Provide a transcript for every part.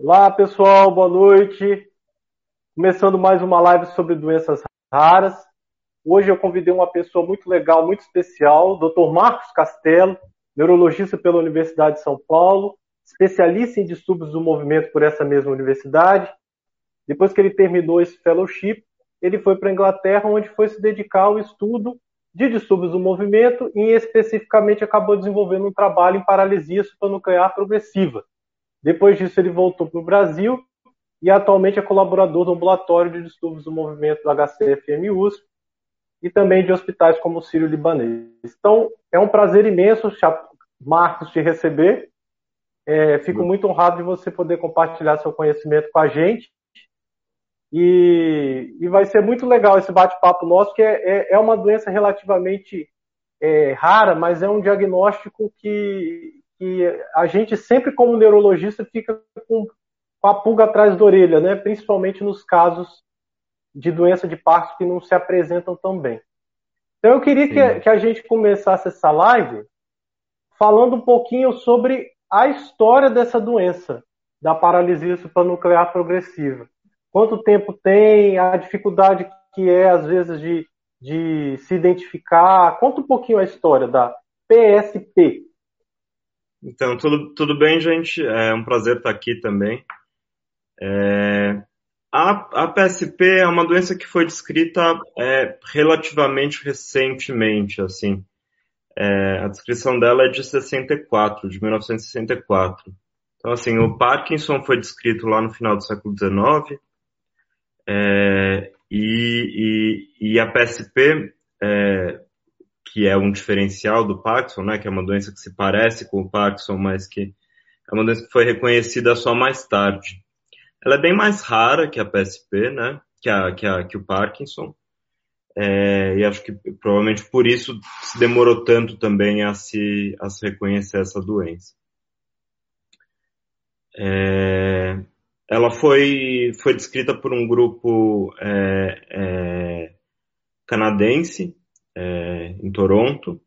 Olá pessoal, boa noite. Começando mais uma live sobre doenças raras. Hoje eu convidei uma pessoa muito legal, muito especial, o Dr. Marcos Castelo, neurologista pela Universidade de São Paulo, especialista em distúrbios do movimento por essa mesma universidade. Depois que ele terminou esse fellowship, ele foi para a Inglaterra, onde foi se dedicar ao estudo de distúrbios do movimento e especificamente acabou desenvolvendo um trabalho em paralisia supranuclear progressiva. Depois disso, ele voltou para o Brasil e atualmente é colaborador do ambulatório de distúrbios do movimento do HCFM USP e também de hospitais como o Sírio Libanês. Então, é um prazer imenso, Marcos, te receber. É, fico muito honrado de você poder compartilhar seu conhecimento com a gente. E, e vai ser muito legal esse bate-papo nosso, que é, é, é, uma doença relativamente é, rara, mas é um diagnóstico que, que a gente sempre, como neurologista, fica com, a pulga atrás da orelha, né? principalmente nos casos de doença de Parkinson que não se apresentam tão bem. Então eu queria que, que, a gente começasse essa live falando um pouquinho sobre a história dessa doença, da paralisia supranuclear progressiva quanto tempo tem, a dificuldade que é, às vezes, de, de se identificar. Conta um pouquinho a história da PSP. Então, tudo, tudo bem, gente? É um prazer estar aqui também. É, a, a, PSP é uma doença que foi descrita é, relativamente recentemente, assim. É, a descrição dela é de 64, de 1964. Então, assim, o Parkinson foi descrito lá no final do século XIX, é, e, e, e, a PSP, que é um diferencial do Parkinson, né, que é uma doença que se parece com o Parkinson, mas que é uma doença que foi reconhecida só mais tarde. Ela é bem mais rara que a PSP, né, que, a, que, a, que o Parkinson, é, e acho que provavelmente por isso se demorou tanto também a se, a se reconhecer essa doença. É, ela foi, foi descrita por um grupo é, é, canadense é, em Toronto.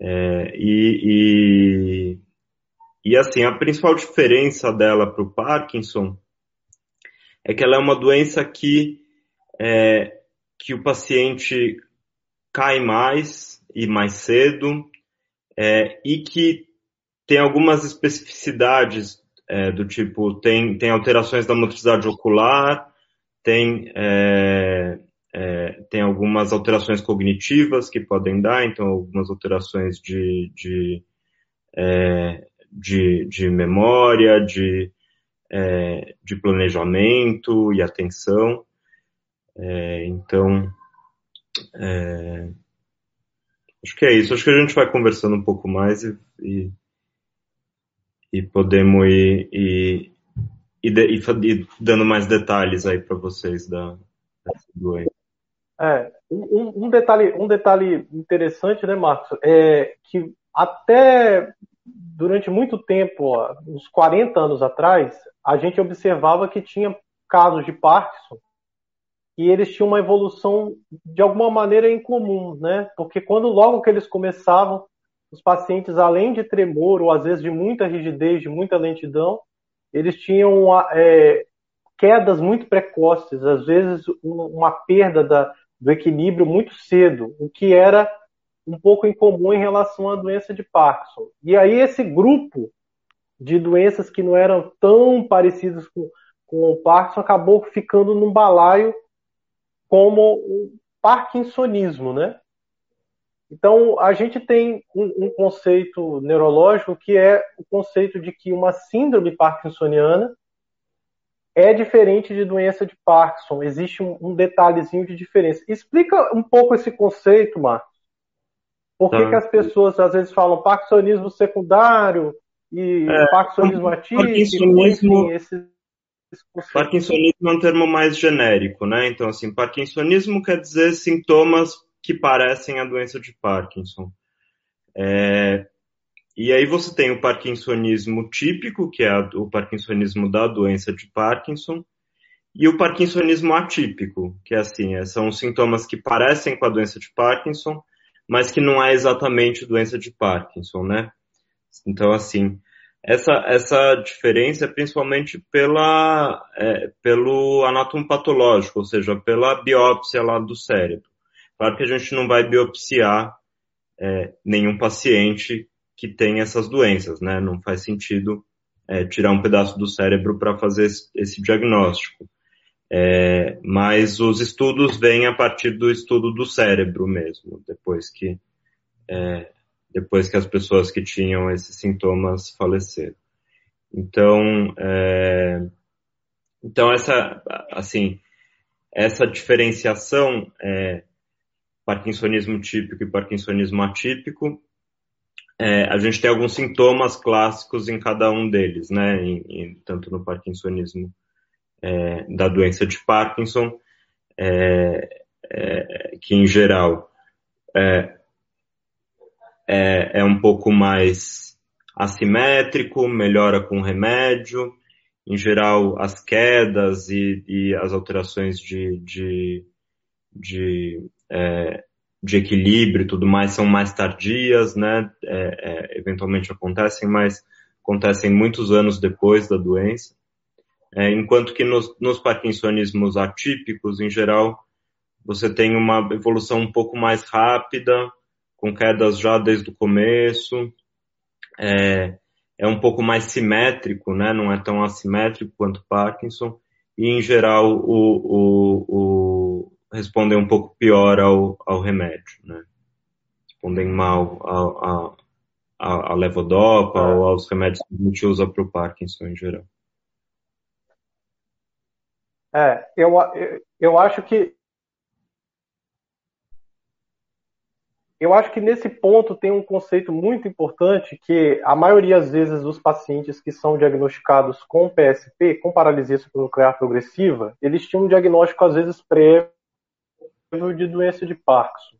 É, e, e, e, assim a principal diferença dela para o Parkinson é que ela é uma doença que é, que o paciente cai mais e mais cedo é, e que tem algumas especificidades é, do tipo, tem, tem alterações da motricidade ocular, tem, é, é, tem algumas alterações cognitivas que podem dar, então algumas alterações de, de, é, de, de memória, de, é, de planejamento e atenção. É, então, acho que é isso. Acho que a gente vai conversando um pouco mais e, e e podemos ir, ir, ir, ir dando mais detalhes aí para vocês da, doença. É, um, um, detalhe, um detalhe interessante, né, Marcos, é que até durante muito tempo, ó, uns 40 anos atrás, a gente observava que tinha casos de Parkinson e eles tinham uma evolução de alguma maneira incomum, né? Porque quando logo que eles começavam, os pacientes, além de tremor, ou às vezes de muita rigidez, de muita lentidão, eles tinham é, quedas muito precoces, às vezes uma perda da, do equilíbrio muito cedo, o que era um pouco incomum em relação à doença de Parkinson. E aí esse grupo de doenças que não eram tão parecidas com, com o Parkinson acabou ficando num balaio como o parkinsonismo, né? Então, a gente tem um, um, conceito neurológico que é o conceito de que uma síndrome parkinsoniana é diferente de doença de Parkinson. Existe um, um detalhezinho de diferença. Explica um pouco esse conceito, Marcos. Por que, tá. que as pessoas às vezes falam parkinsonismo secundário e é, parkinsonismo atípico? Parkinsonismo, enfim, esses Parkinsonismo é um termo mais genérico, né? Então, assim, Parkinsonismo quer dizer sintomas que parecem a doença de Parkinson. É, e aí você tem o parkinsonismo típico, que é o parkinsonismo da doença de Parkinson, e o parkinsonismo atípico, que é assim, é, são sintomas que parecem com a doença de Parkinson, mas que não é exatamente doença de Parkinson, né? Então, assim, essa, essa diferença é principalmente pela, é, pelo anátomo patológico, ou seja, pela biópsia lá do cérebro. Claro que a gente não vai biopsiar é, nenhum paciente que tem essas doenças, né? Não faz sentido é, tirar um pedaço do cérebro para fazer esse, esse diagnóstico. É, mas os estudos vêm a partir do estudo do cérebro mesmo, depois que é, depois que as pessoas que tinham esses sintomas faleceram. Então, é, então essa, assim, essa diferenciação é, parkinsonismo típico e parkinsonismo atípico, é, a gente tem alguns sintomas clássicos em cada um deles, né? Em, em, tanto no parkinsonismo é, da doença de Parkinson, é, é que em geral é, é, um pouco mais assimétrico, melhora com remédio. Em geral, as quedas e, e as alterações de, de, de, é, de equilíbrio e tudo mais são mais tardias, né? É, é, eventualmente acontecem, mas acontecem muitos anos depois da doença. É, enquanto que nos, nos parkinsonismos atípicos, em geral, você tem uma evolução um pouco mais rápida, com quedas já desde o começo. É, é um pouco mais simétrico, né? Não é tão assimétrico quanto Parkinson. E, em geral, o, o, o respondem um pouco pior ao, ao remédio, né? Respondem mal a, a, a levodopa é. ou aos remédios que a gente usa para o Parkinson em geral. É, eu, eu acho que Eu acho que nesse ponto tem um conceito muito importante que a maioria das vezes dos pacientes que são diagnosticados com PSP, com paralisia supranuclear progressiva, eles tinham um diagnóstico às vezes prévio de doença de Parkinson.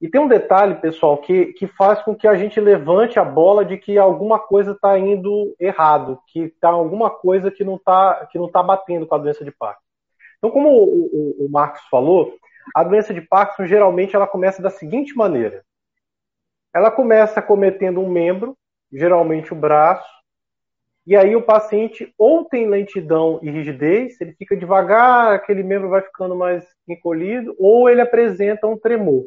E tem um detalhe, pessoal, que, que faz com que a gente levante a bola de que alguma coisa está indo errado, que está alguma coisa que não está que não tá batendo com a doença de Parkinson. Então, como o, o, o Marcos falou, a doença de Parkinson geralmente ela começa da seguinte maneira: ela começa cometendo um membro, geralmente o braço, e aí o paciente ou tem lentidão e rigidez, ele fica devagar, aquele membro vai ficando mais encolhido, ou ele apresenta um tremor.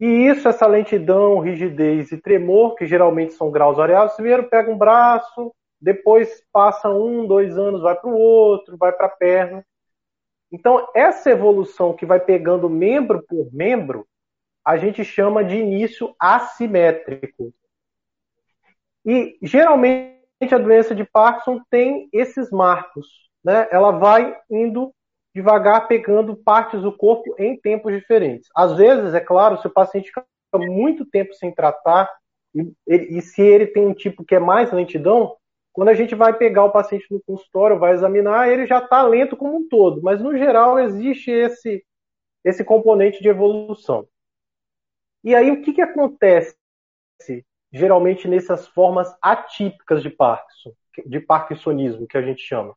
E isso, essa lentidão, rigidez e tremor, que geralmente são graus variáveis, primeiro pega um braço, depois passa um, dois anos, vai para o outro, vai para a perna. Então, essa evolução que vai pegando membro por membro, a gente chama de início assimétrico. E geralmente a doença de Parkinson tem esses marcos, né? Ela vai indo devagar pegando partes do corpo em tempos diferentes. Às vezes, é claro, se o paciente fica muito tempo sem tratar e, e se ele tem um tipo que é mais lentidão, quando a gente vai pegar o paciente no consultório, vai examinar, ele já está lento como um todo, mas no geral existe esse, esse componente de evolução. E aí o que, que acontece geralmente nessas formas atípicas de Parkinson, de parkinsonismo que a gente chama?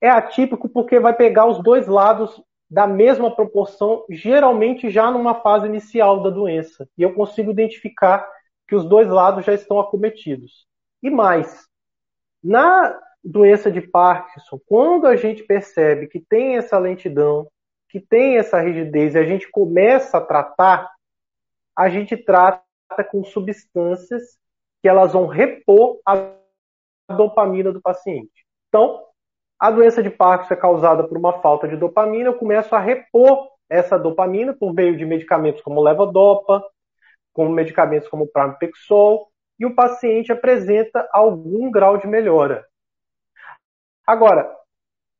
É atípico porque vai pegar os dois lados da mesma proporção, geralmente já numa fase inicial da doença. E eu consigo identificar que os dois lados já estão acometidos. E mais, na doença de Parkinson, quando a gente percebe que tem essa lentidão, que tem essa rigidez e a gente começa a tratar, a gente trata com substâncias que elas vão repor a dopamina do paciente. Então, a doença de Parkinson é causada por uma falta de dopamina, eu começo a repor essa dopamina por meio de medicamentos como levodopa, como medicamentos como pramipexol, e o paciente apresenta algum grau de melhora. Agora,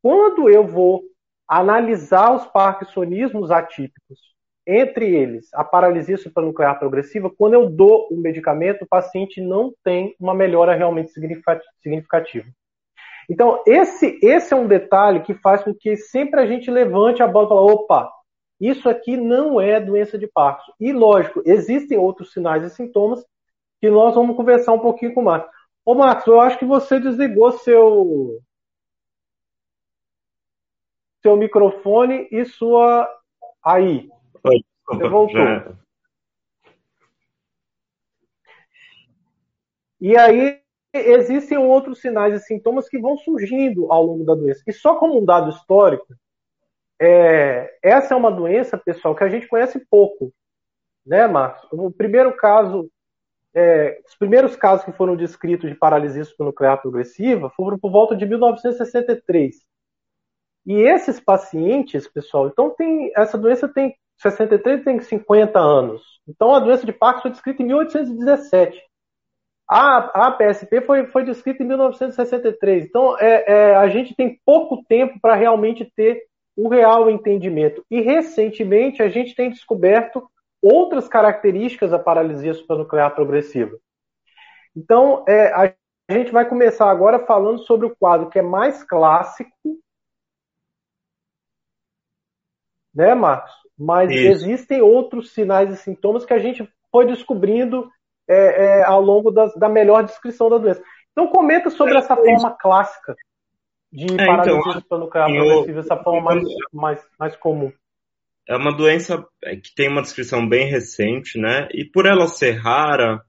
quando eu vou analisar os parkinsonismos atípicos, entre eles a paralisia supranuclear progressiva, quando eu dou o medicamento, o paciente não tem uma melhora realmente significativa. Então, esse, esse é um detalhe que faz com que sempre a gente levante a bola e fale, opa, isso aqui não é doença de Parkinson. E, lógico, existem outros sinais e sintomas que nós vamos conversar um pouquinho com o Marcos. Ô, Marcos, eu acho que você desligou seu seu microfone e sua aí. Voltou. Já... E aí existem outros sinais e sintomas que vão surgindo ao longo da doença. E só como um dado histórico, é, essa é uma doença, pessoal, que a gente conhece pouco, né, Marcos? O primeiro caso, é, os primeiros casos que foram descritos de paralisia supranuclear progressiva foram por volta de 1963. E esses pacientes, pessoal, então tem essa doença tem 63 tem 50 anos. Então a doença de Parkinson foi descrita em 1817. A, a PSP foi, foi descrita em 1963. Então é, é, a gente tem pouco tempo para realmente ter o real entendimento. E recentemente a gente tem descoberto outras características da paralisia supranuclear progressiva. Então é, a gente vai começar agora falando sobre o quadro que é mais clássico, né, Marcos? Mas Isso. existem outros sinais e sintomas que a gente foi descobrindo é, é, ao longo das, da melhor descrição da doença. Então comenta sobre é, essa forma clássica de é, paralisia então, nuclear progressiva, essa forma mais, mais, mais comum. É uma doença é, que tem uma descrição bem recente, né? E por ela ser rara,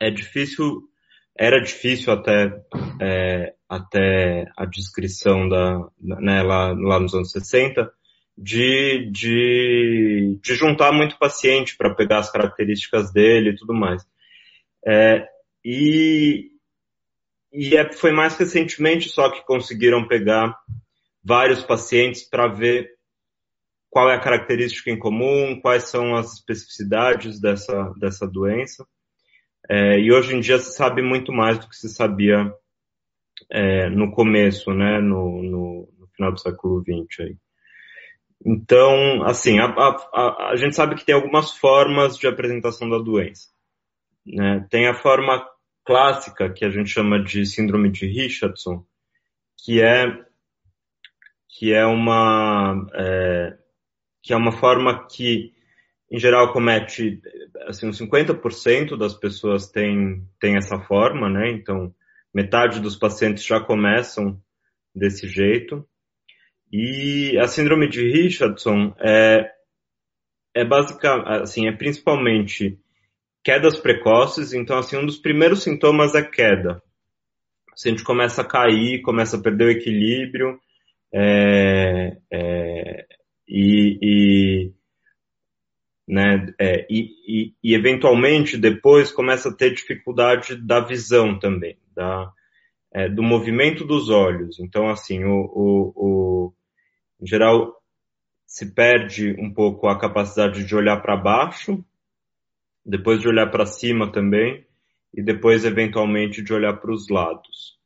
é difícil, era difícil até, é, até a descrição da, né, lá, lá nos anos 60, de, de, de juntar muito paciente para pegar as características dele e tudo mais. É, e e é, foi mais recentemente só que conseguiram pegar vários pacientes para ver qual é a característica em comum, quais são as especificidades dessa, dessa doença. É, e hoje em dia se sabe muito mais do que se sabia é, no começo, né, no, no, no, final do século XX. Aí. Então, assim, a, a, a, gente sabe que tem algumas formas de apresentação da doença. Né? Tem a forma clássica, que a gente chama de síndrome de Richardson, que é, que é, uma, é, que é uma forma que, em geral, comete, assim, uns 50% das pessoas tem, tem essa forma, né? Então, metade dos pacientes já começam desse jeito. E a síndrome de Richardson é, é básica, assim, é principalmente quedas precoces. Então, assim, um dos primeiros sintomas é queda. Se a gente começa a cair, começa a perder o equilíbrio, é, é, e, e, né, é, e, e, e, eventualmente depois começa a ter dificuldade da visão também, da, é, do movimento dos olhos. Então, assim, o, o, o em geral, se perde um pouco a capacidade de olhar para baixo, depois de olhar para cima também, e depois, eventualmente, de olhar para os lados.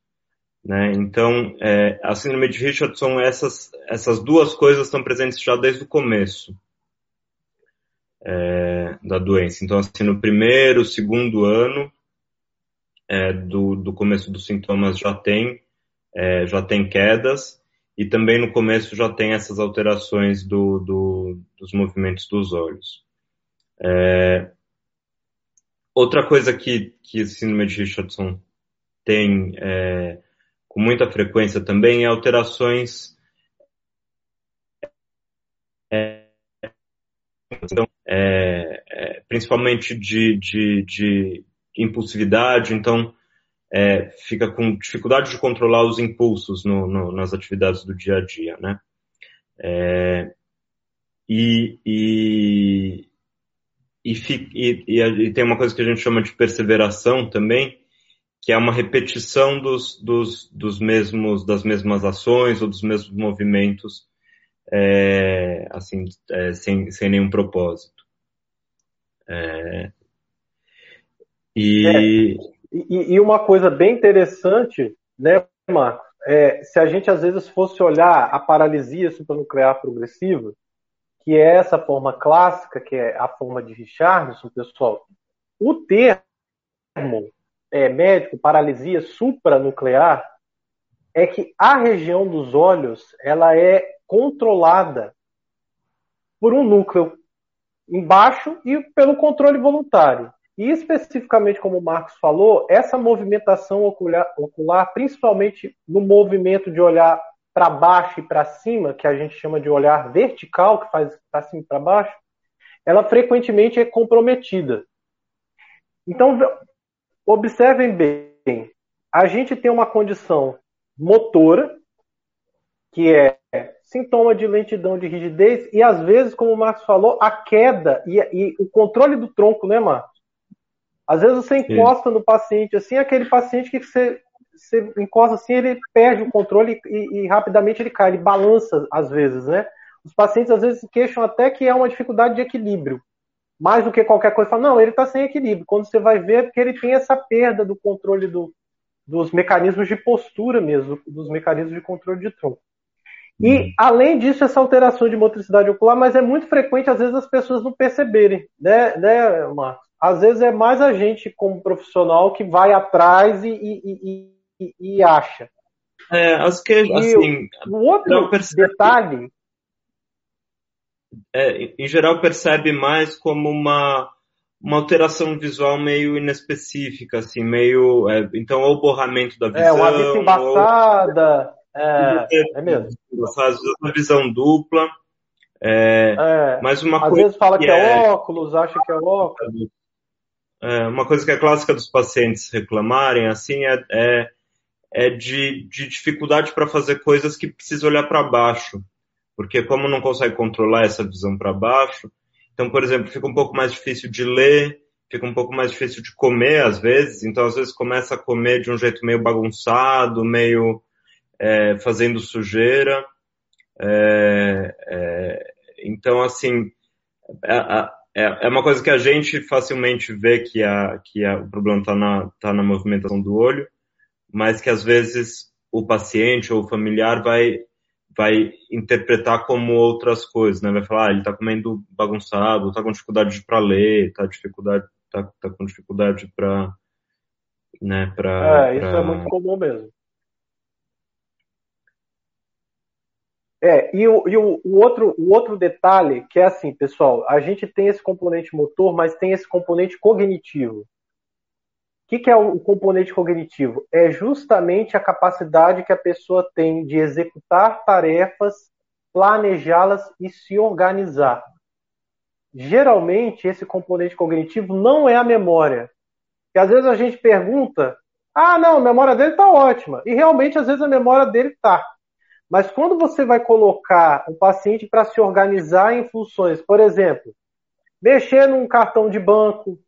Né? Então, é, a síndrome de Richardson, essas, essas duas coisas estão presentes já desde o começo é, da doença. Então, assim, no primeiro, segundo ano é, do, do começo dos sintomas já tem, é, já tem quedas, e também no começo já tem essas alterações do, do, dos movimentos dos olhos. É, outra coisa que, que a síndrome de Richardson tem é, com muita frequência também é alterações então, é, é, principalmente de, de, de impulsividade, então é, fica com dificuldade de controlar os impulsos no, no, nas atividades do dia a dia, né? É, e, e, e, e, e, tem uma coisa que a gente chama de perseveração também, que é uma repetição dos, dos, dos mesmos, das mesmas ações ou dos mesmos movimentos, é, assim, é, sem, sem nenhum propósito. É, e é. E, e, uma coisa bem interessante, né, Marcos, é, se a gente às vezes fosse olhar a paralisia supranuclear progressiva, que é essa forma clássica, que é a forma de Richardson, pessoal, o termo é, médico, paralisia supranuclear, é que a região dos olhos ela é controlada por um núcleo embaixo e pelo controle voluntário. E especificamente, como o Marcos falou, essa movimentação ocular, ocular principalmente no movimento de olhar para baixo e para cima, que a gente chama de olhar vertical, que faz para cima e para baixo, ela frequentemente é comprometida. Então, observem bem, a gente tem uma condição motora, que é sintoma de lentidão de rigidez, e às vezes, como o Marcos falou, a queda e, e o controle do tronco, né, Marcos? Às vezes você encosta Sim. no paciente, assim, aquele paciente que você, você encosta assim, ele perde o controle e, e, rapidamente ele cai, ele balança às vezes, né? Os pacientes às vezes queixam até que é uma dificuldade de equilíbrio. Mais do que qualquer coisa, fala, não, ele está sem equilíbrio. Quando você vai ver, é porque ele tem essa perda do controle do, dos mecanismos de postura mesmo, dos mecanismos de controle de tronco. E, uhum. além disso, essa alteração de motricidade ocular, mas é muito frequente, às vezes, as pessoas não perceberem, né, né Marcos? Às vezes é mais a gente, como profissional, que vai atrás e, e, e, e acha. É, acho que, assim... O outro detalhe... É, em geral, percebe mais como uma, uma alteração visual meio inespecífica, assim, meio... É, então, ou borramento da visão... É, uma vista embaçada... Ou é, é mesmo. Às vezes uma visão dupla. É, é, mas uma Às coisa vezes fala que, que é, é, óculos, acha que é óculos. É, uma coisa que é clássica dos pacientes reclamarem assim é, é, é de, de dificuldade para fazer coisas que precisa olhar para baixo. Porque como não consegue controlar essa visão para baixo, então, por exemplo, fica um pouco mais difícil de ler, fica um pouco mais difícil de comer às vezes, então às vezes começa a comer de um jeito meio bagunçado, meio é, fazendo sujeira. É, é, então, assim, é, é, é, uma coisa que a gente facilmente vê que, a, que a, o problema está na, tá na movimentação do olho, mas que às vezes o paciente ou o familiar vai, vai interpretar como outras coisas, né? Vai falar, ah, ele está comendo bagunçado, está com dificuldade para ler, está dificuldade, tá, tá com dificuldade para, né? Pra, é, isso pra... é muito comum mesmo. É, e, o, e o, o, outro, o outro detalhe, que é assim, pessoal, a gente tem esse componente motor, mas tem esse componente cognitivo. O que, que é o componente cognitivo? É justamente a capacidade que a pessoa tem de executar tarefas, planejá-las e se organizar. Geralmente, esse componente cognitivo não é a memória. E às vezes a gente pergunta, ah, não, a memória dele está ótima. E realmente, às vezes, a memória dele está. Mas quando você vai colocar o paciente para se organizar em funções, por exemplo, mexer num cartão de banco,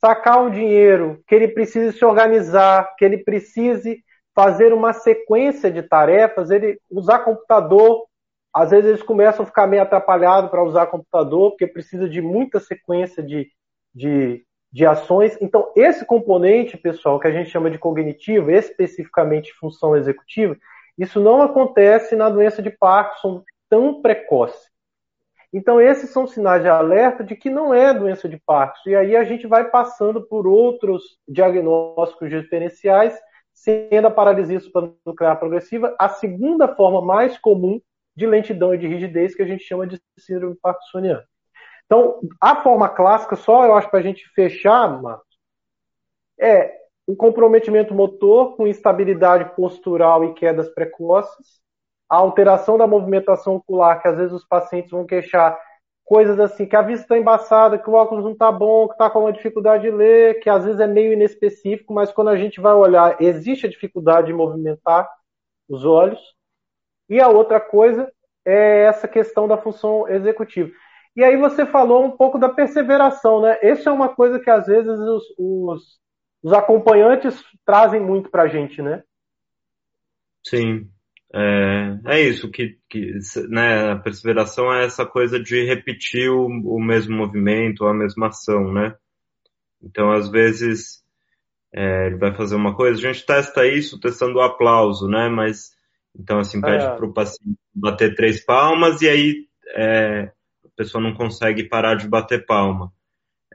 sacar um dinheiro, que ele precise se organizar, que ele precise fazer uma sequência de tarefas, ele usar computador, às vezes eles começam a ficar meio atrapalhados para usar computador, porque precisa de muita sequência de, de, de ações. Então, esse componente, pessoal, que a gente chama de cognitivo, especificamente função executiva, isso não acontece na doença de Parkinson tão precoce. Então, esses são sinais de alerta de que não é doença de Parkinson. E aí a gente vai passando por outros diagnósticos diferenciais, sendo a paralisia supranuclear progressiva a segunda forma mais comum de lentidão e de rigidez que a gente chama de síndrome parkinsoniana. Então, a forma clássica, só eu acho para a gente fechar, Marcos, é o comprometimento motor com instabilidade postural e quedas precoces, a alteração da movimentação ocular, que às vezes os pacientes vão queixar coisas assim, que a vista está embaçada, que o óculos não está bom, que está com uma dificuldade de ler, que às vezes é meio inespecífico, mas quando a gente vai olhar, existe a dificuldade de movimentar os olhos. E a outra coisa é essa questão da função executiva. E aí você falou um pouco da perseveração, né? Isso é uma coisa que às vezes os, os os acompanhantes trazem muito para a gente, né? Sim. É, é isso, que, que né, a perseveração é essa coisa de repetir o, o mesmo movimento, a mesma ação, né? Então, às vezes, é, ele vai fazer uma coisa, a gente testa isso testando o aplauso, né? Mas, então, assim, pede é. para o paciente bater três palmas e aí é, a pessoa não consegue parar de bater palma.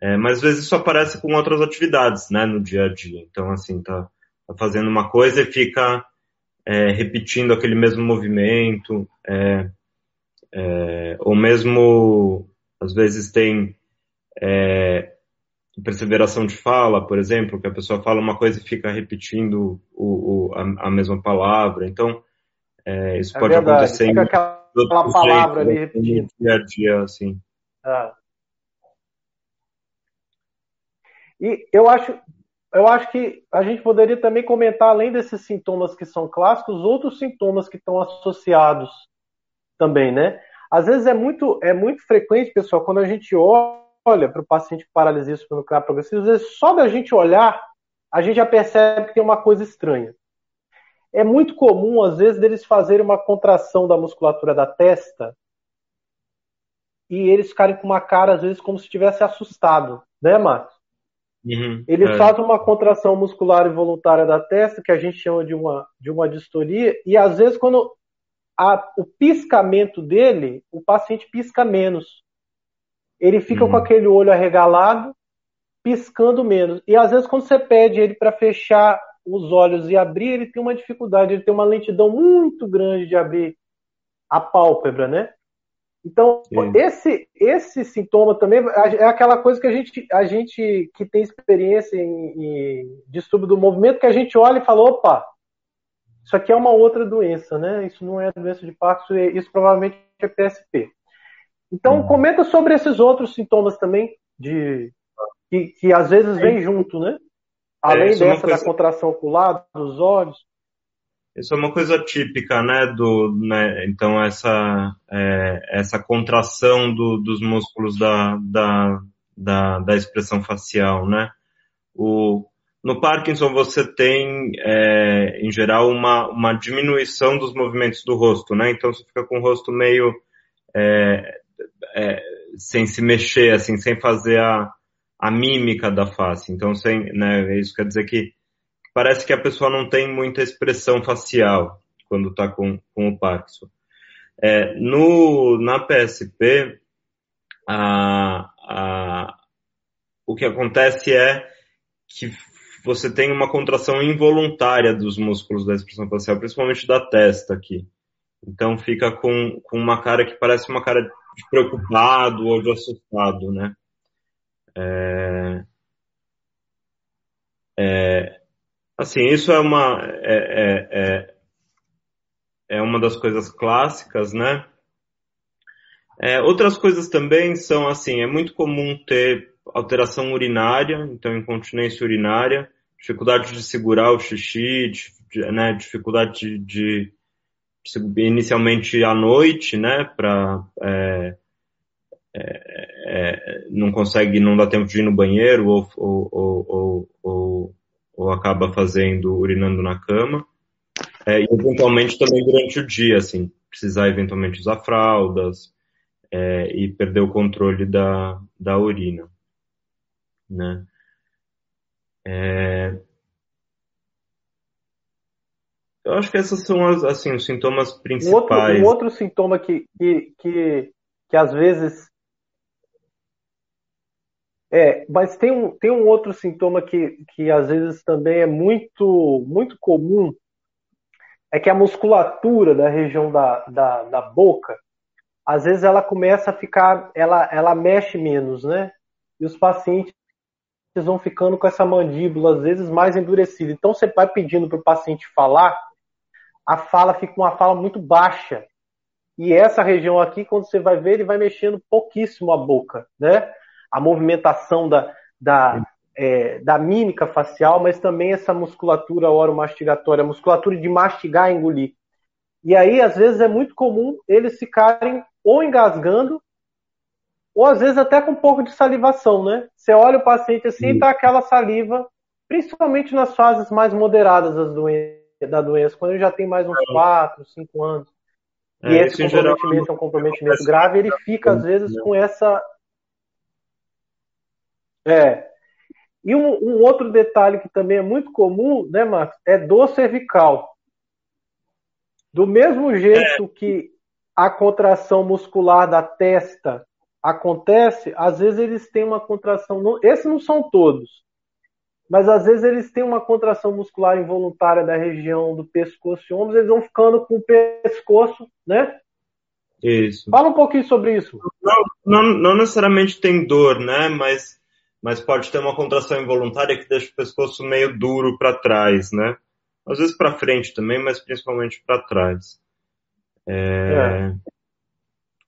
É, mas às vezes isso aparece com outras atividades, né, no dia a dia. Então, assim, tá, tá fazendo uma coisa e fica é, repetindo aquele mesmo movimento, é, é ou mesmo, às vezes tem é, perseveração de fala, por exemplo, que a pessoa fala uma coisa e fica repetindo o, o, a, a, mesma palavra. Então, é, isso pode verdade. acontecer fica em aquela palavra ali repetida. Dia a dia, assim. Ah. E eu acho, eu acho que a gente poderia também comentar, além desses sintomas que são clássicos, outros sintomas que estão associados também, né? Às vezes é muito, é muito frequente, pessoal, quando a gente olha para o paciente com paralisia supranuclear progressiva, às vezes só da gente olhar, a gente já percebe que tem uma coisa estranha. É muito comum, às vezes, deles fazerem uma contração da musculatura da testa e eles ficarem com uma cara, às vezes, como se estivesse assustado, né, Marcos? Uhum, ele é. faz uma contração muscular involuntária da testa, que a gente chama de uma, de uma distoria, e às vezes, quando a, o piscamento dele, o paciente pisca menos. Ele fica uhum. com aquele olho arregalado, piscando menos. E às vezes, quando você pede ele para fechar os olhos e abrir, ele tem uma dificuldade, ele tem uma lentidão muito grande de abrir a pálpebra, né? Então, esse, esse sintoma também é aquela coisa que a gente, a gente que tem experiência em, em distúrbio do movimento, que a gente olha e fala, opa, isso aqui é uma outra doença, né? Isso não é doença de Parkinson, isso provavelmente é PSP. Então, uhum. comenta sobre esses outros sintomas também, de que, que às vezes vem junto, né? Além é, dessa coisa... da contração ocular, dos olhos. Isso é uma coisa típica, né, do, né, então essa, é, essa contração do, dos músculos da, da, da, da, expressão facial, né. O, no Parkinson você tem, é, em geral, uma, uma diminuição dos movimentos do rosto, né, então você fica com o rosto meio é, é sem se mexer, assim, sem fazer a, a mímica da face, então sem, né, isso quer dizer que parece que a pessoa não tem muita expressão facial quando está com, com o Parkinson. É, no, na PSP, a, a, o que acontece é que você tem uma contração involuntária dos músculos da expressão facial, principalmente da testa aqui. Então fica com, com uma cara que parece uma cara de preocupado ou de assustado, né? É, é, Assim, isso é uma, é, é, é, é uma das coisas clássicas, né? É, outras coisas também são assim, é muito comum ter alteração urinária, então incontinência urinária, dificuldade de segurar o xixi, de, né, dificuldade de, de, inicialmente à noite, né, para é, é, é, não consegue, não dá tempo de ir no banheiro ou, ou, ou, ou ou acaba fazendo, urinando na cama. É, e eventualmente também durante o dia, assim, precisar eventualmente usar fraldas é, e perder o controle da, da urina, né? É, eu acho que essas são as, assim, os sintomas principais. Um outro, um outro sintoma que, que, que, que às vezes é, mas tem um, tem um outro sintoma que, que às vezes também é muito, muito comum, é que a musculatura da região da, da, da boca, às vezes ela começa a ficar, ela, ela mexe menos, né? E os pacientes vão ficando com essa mandíbula, às vezes, mais endurecida. Então você vai pedindo para o paciente falar, a fala fica uma fala muito baixa. E essa região aqui, quando você vai ver, ele vai mexendo pouquíssimo a boca, né? A movimentação da, da, é, da mímica facial, mas também essa musculatura oromastigatória, a musculatura de mastigar e engolir. E aí, às vezes, é muito comum eles ficarem ou engasgando, ou às vezes até com um pouco de salivação, né? Você olha o paciente assim e tá aquela saliva, principalmente nas fases mais moderadas das doen da doença, quando ele já tem mais uns 4, 5 anos. E é, esse comprometimento geral, é um comprometimento grave, ele fica, às vezes, com essa é. E um, um, outro detalhe que também é muito comum, né, Marcos, é dor cervical. Do mesmo jeito é. que a contração muscular da testa acontece, às vezes eles têm uma contração. Esses não são todos, mas às vezes eles têm uma contração muscular involuntária da região do pescoço e ombros, eles vão ficando com o pescoço, né? Isso. Fala um pouquinho sobre isso. Não, não, não necessariamente tem dor, né? Mas mas pode ter uma contração involuntária que deixa o pescoço meio duro para trás, né? Às vezes para frente também, mas principalmente para trás. É...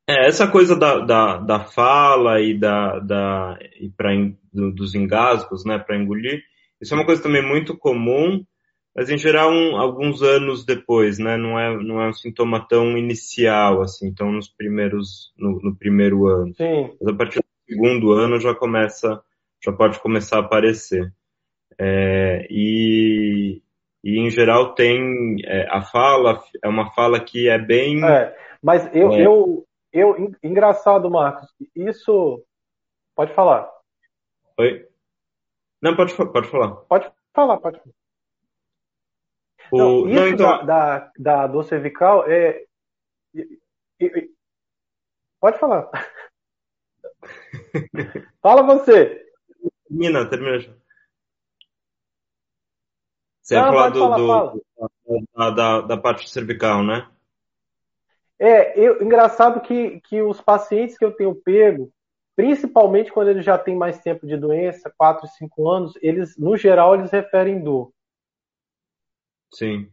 É. é... essa coisa da, da, da fala e da, da e pra, do, dos engasgos, né, para engolir, Isso é uma coisa também muito comum, mas em geral um, alguns anos depois, né? Não é, não é um sintoma tão inicial, assim, então nos primeiros, no, no primeiro ano. Sim. Mas a partir do segundo ano já começa, já pode começar a aparecer. É, e, e em geral tem é, a fala é uma fala que é bem é, mas eu, é. eu eu engraçado Marcos isso pode falar oi não pode pode falar pode falar pode falar. O... Não, isso Não, então... da, da, da dor cervical é. Pode falar. Fala você. Termina, termina. Você Não, ia falar, do, do da, da, da, parte cervical, né? É, eu, engraçado que, que os pacientes que eu tenho pego, principalmente quando eles já têm mais tempo de doença, 4, 5 anos, eles, no geral, eles referem dor. Sim.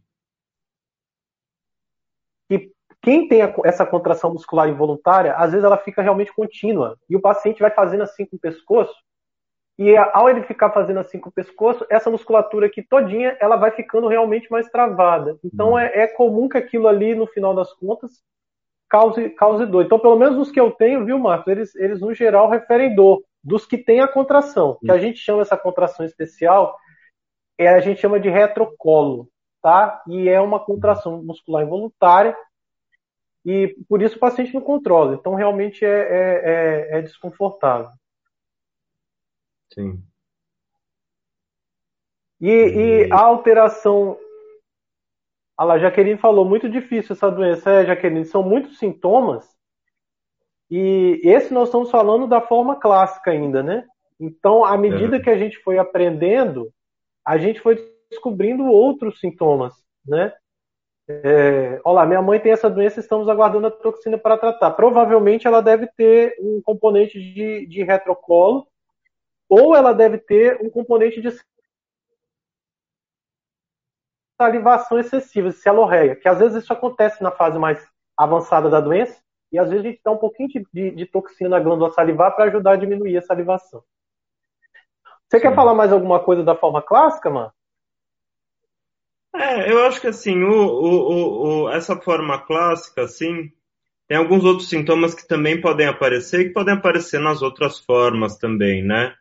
E quem tem a, essa contração muscular involuntária, às vezes ela fica realmente contínua. E o paciente vai fazendo assim com o pescoço, e ao ele ficar fazendo assim com o pescoço, essa musculatura aqui todinha, ela vai ficando realmente mais travada. Então hum. é, é, comum que aquilo ali, no final das contas, cause, cause dor. Então, pelo menos os que eu tenho, viu, Marcos, eles, eles no geral referem dor. Dos que têm a contração, que a hum. gente chama essa contração especial, é, a gente chama de retrocolo tá? E é uma contração muscular involuntária e por isso o paciente não controla. Então realmente é, é, é, é desconfortável. Sim. E, e, a alteração. Ah lá, Jaqueline falou, muito difícil essa doença. É, Jaqueline, são muitos sintomas. E esse nós estamos falando da forma clássica ainda, né? Então, à medida é. que a gente foi aprendendo, a gente foi descobrindo outros sintomas, né? É, olá, minha mãe tem essa doença, estamos aguardando a toxina para tratar. Provavelmente ela deve ter um componente de, de retrocolo, ou ela deve ter um componente de salivação excessiva, de celorreia, que às vezes isso acontece na fase mais avançada da doença, e às vezes a gente dá um pouquinho de, de, de toxina na glândula salivar para ajudar a diminuir a salivação. Você Sim. quer falar mais alguma coisa da forma clássica, mano? É, eu acho que assim, o, o, o, essa forma clássica, assim, tem alguns outros sintomas que também podem aparecer e que podem aparecer nas outras formas também, né?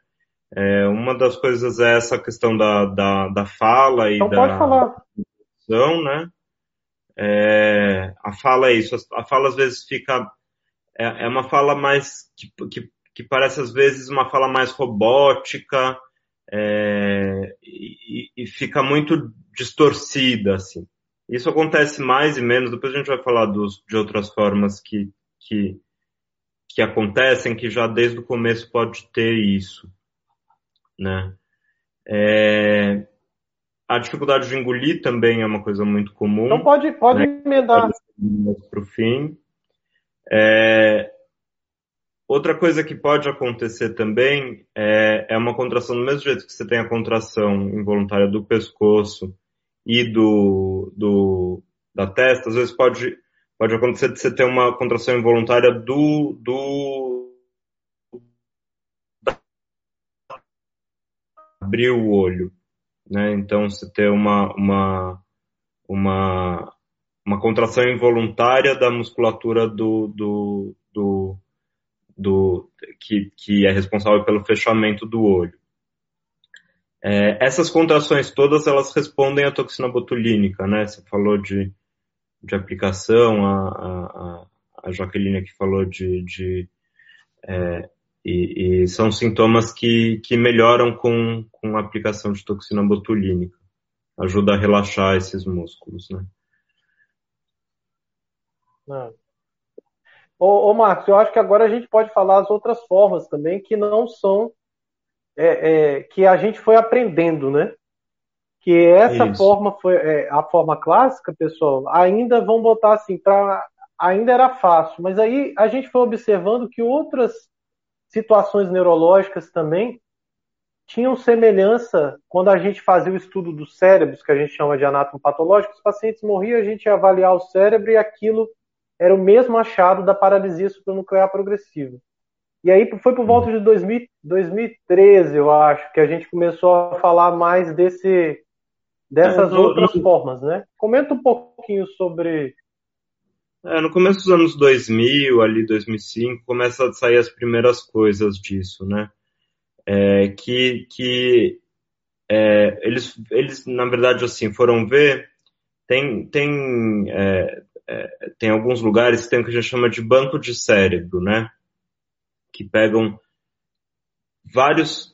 É, uma das coisas é essa questão da, da, da fala e então da pode falar. né? É, a fala é isso, a fala às vezes fica é, é uma fala mais que, que, que parece às vezes uma fala mais robótica, é, e, e, fica muito distorcida, assim. Isso acontece mais e menos, depois a gente vai falar dos, de outras formas que, que, que acontecem, que já desde o começo pode ter isso, né? É, a dificuldade de engolir também é uma coisa muito comum. Então pode, pode né? emendar. Para o fim. É, Outra coisa que pode acontecer também é, é uma contração do mesmo jeito que você tem a contração involuntária do pescoço e do, do da testa, às vezes pode, pode acontecer de você ter uma contração involuntária do, do abrir o olho, né? Então você ter uma, uma, uma, uma contração involuntária da musculatura do, do, do do, que, que é responsável pelo fechamento do olho. É, essas contrações todas, elas respondem à toxina botulínica, né? Você falou de, de aplicação, a, a, a Jaqueline aqui falou de, de é, e, e, são sintomas que, que melhoram com, com a aplicação de toxina botulínica. Ajuda a relaxar esses músculos, né? Não. Ô, ô, Marcos, eu acho que agora a gente pode falar as outras formas também que não são é, é, que a gente foi aprendendo, né? Que essa Isso. forma foi é, a forma clássica, pessoal. Ainda vão botar assim para ainda era fácil, mas aí a gente foi observando que outras situações neurológicas também tinham semelhança quando a gente fazia o estudo dos cérebros, que a gente chama de anátomo patológico, os pacientes morriam, a gente ia avaliar o cérebro e aquilo era o mesmo achado da paralisia supranuclear progressiva. E aí foi por volta de 2000, 2013, eu acho, que a gente começou a falar mais desse, dessas é, outras formas, né? Comenta um pouquinho sobre. É, no começo dos anos 2000, ali 2005, começa a sair as primeiras coisas disso, né? É, que que é, eles, eles, na verdade, assim, foram ver, tem, tem, é, é, tem alguns lugares que tem o que a gente chama de banco de cérebro, né? Que pegam vários,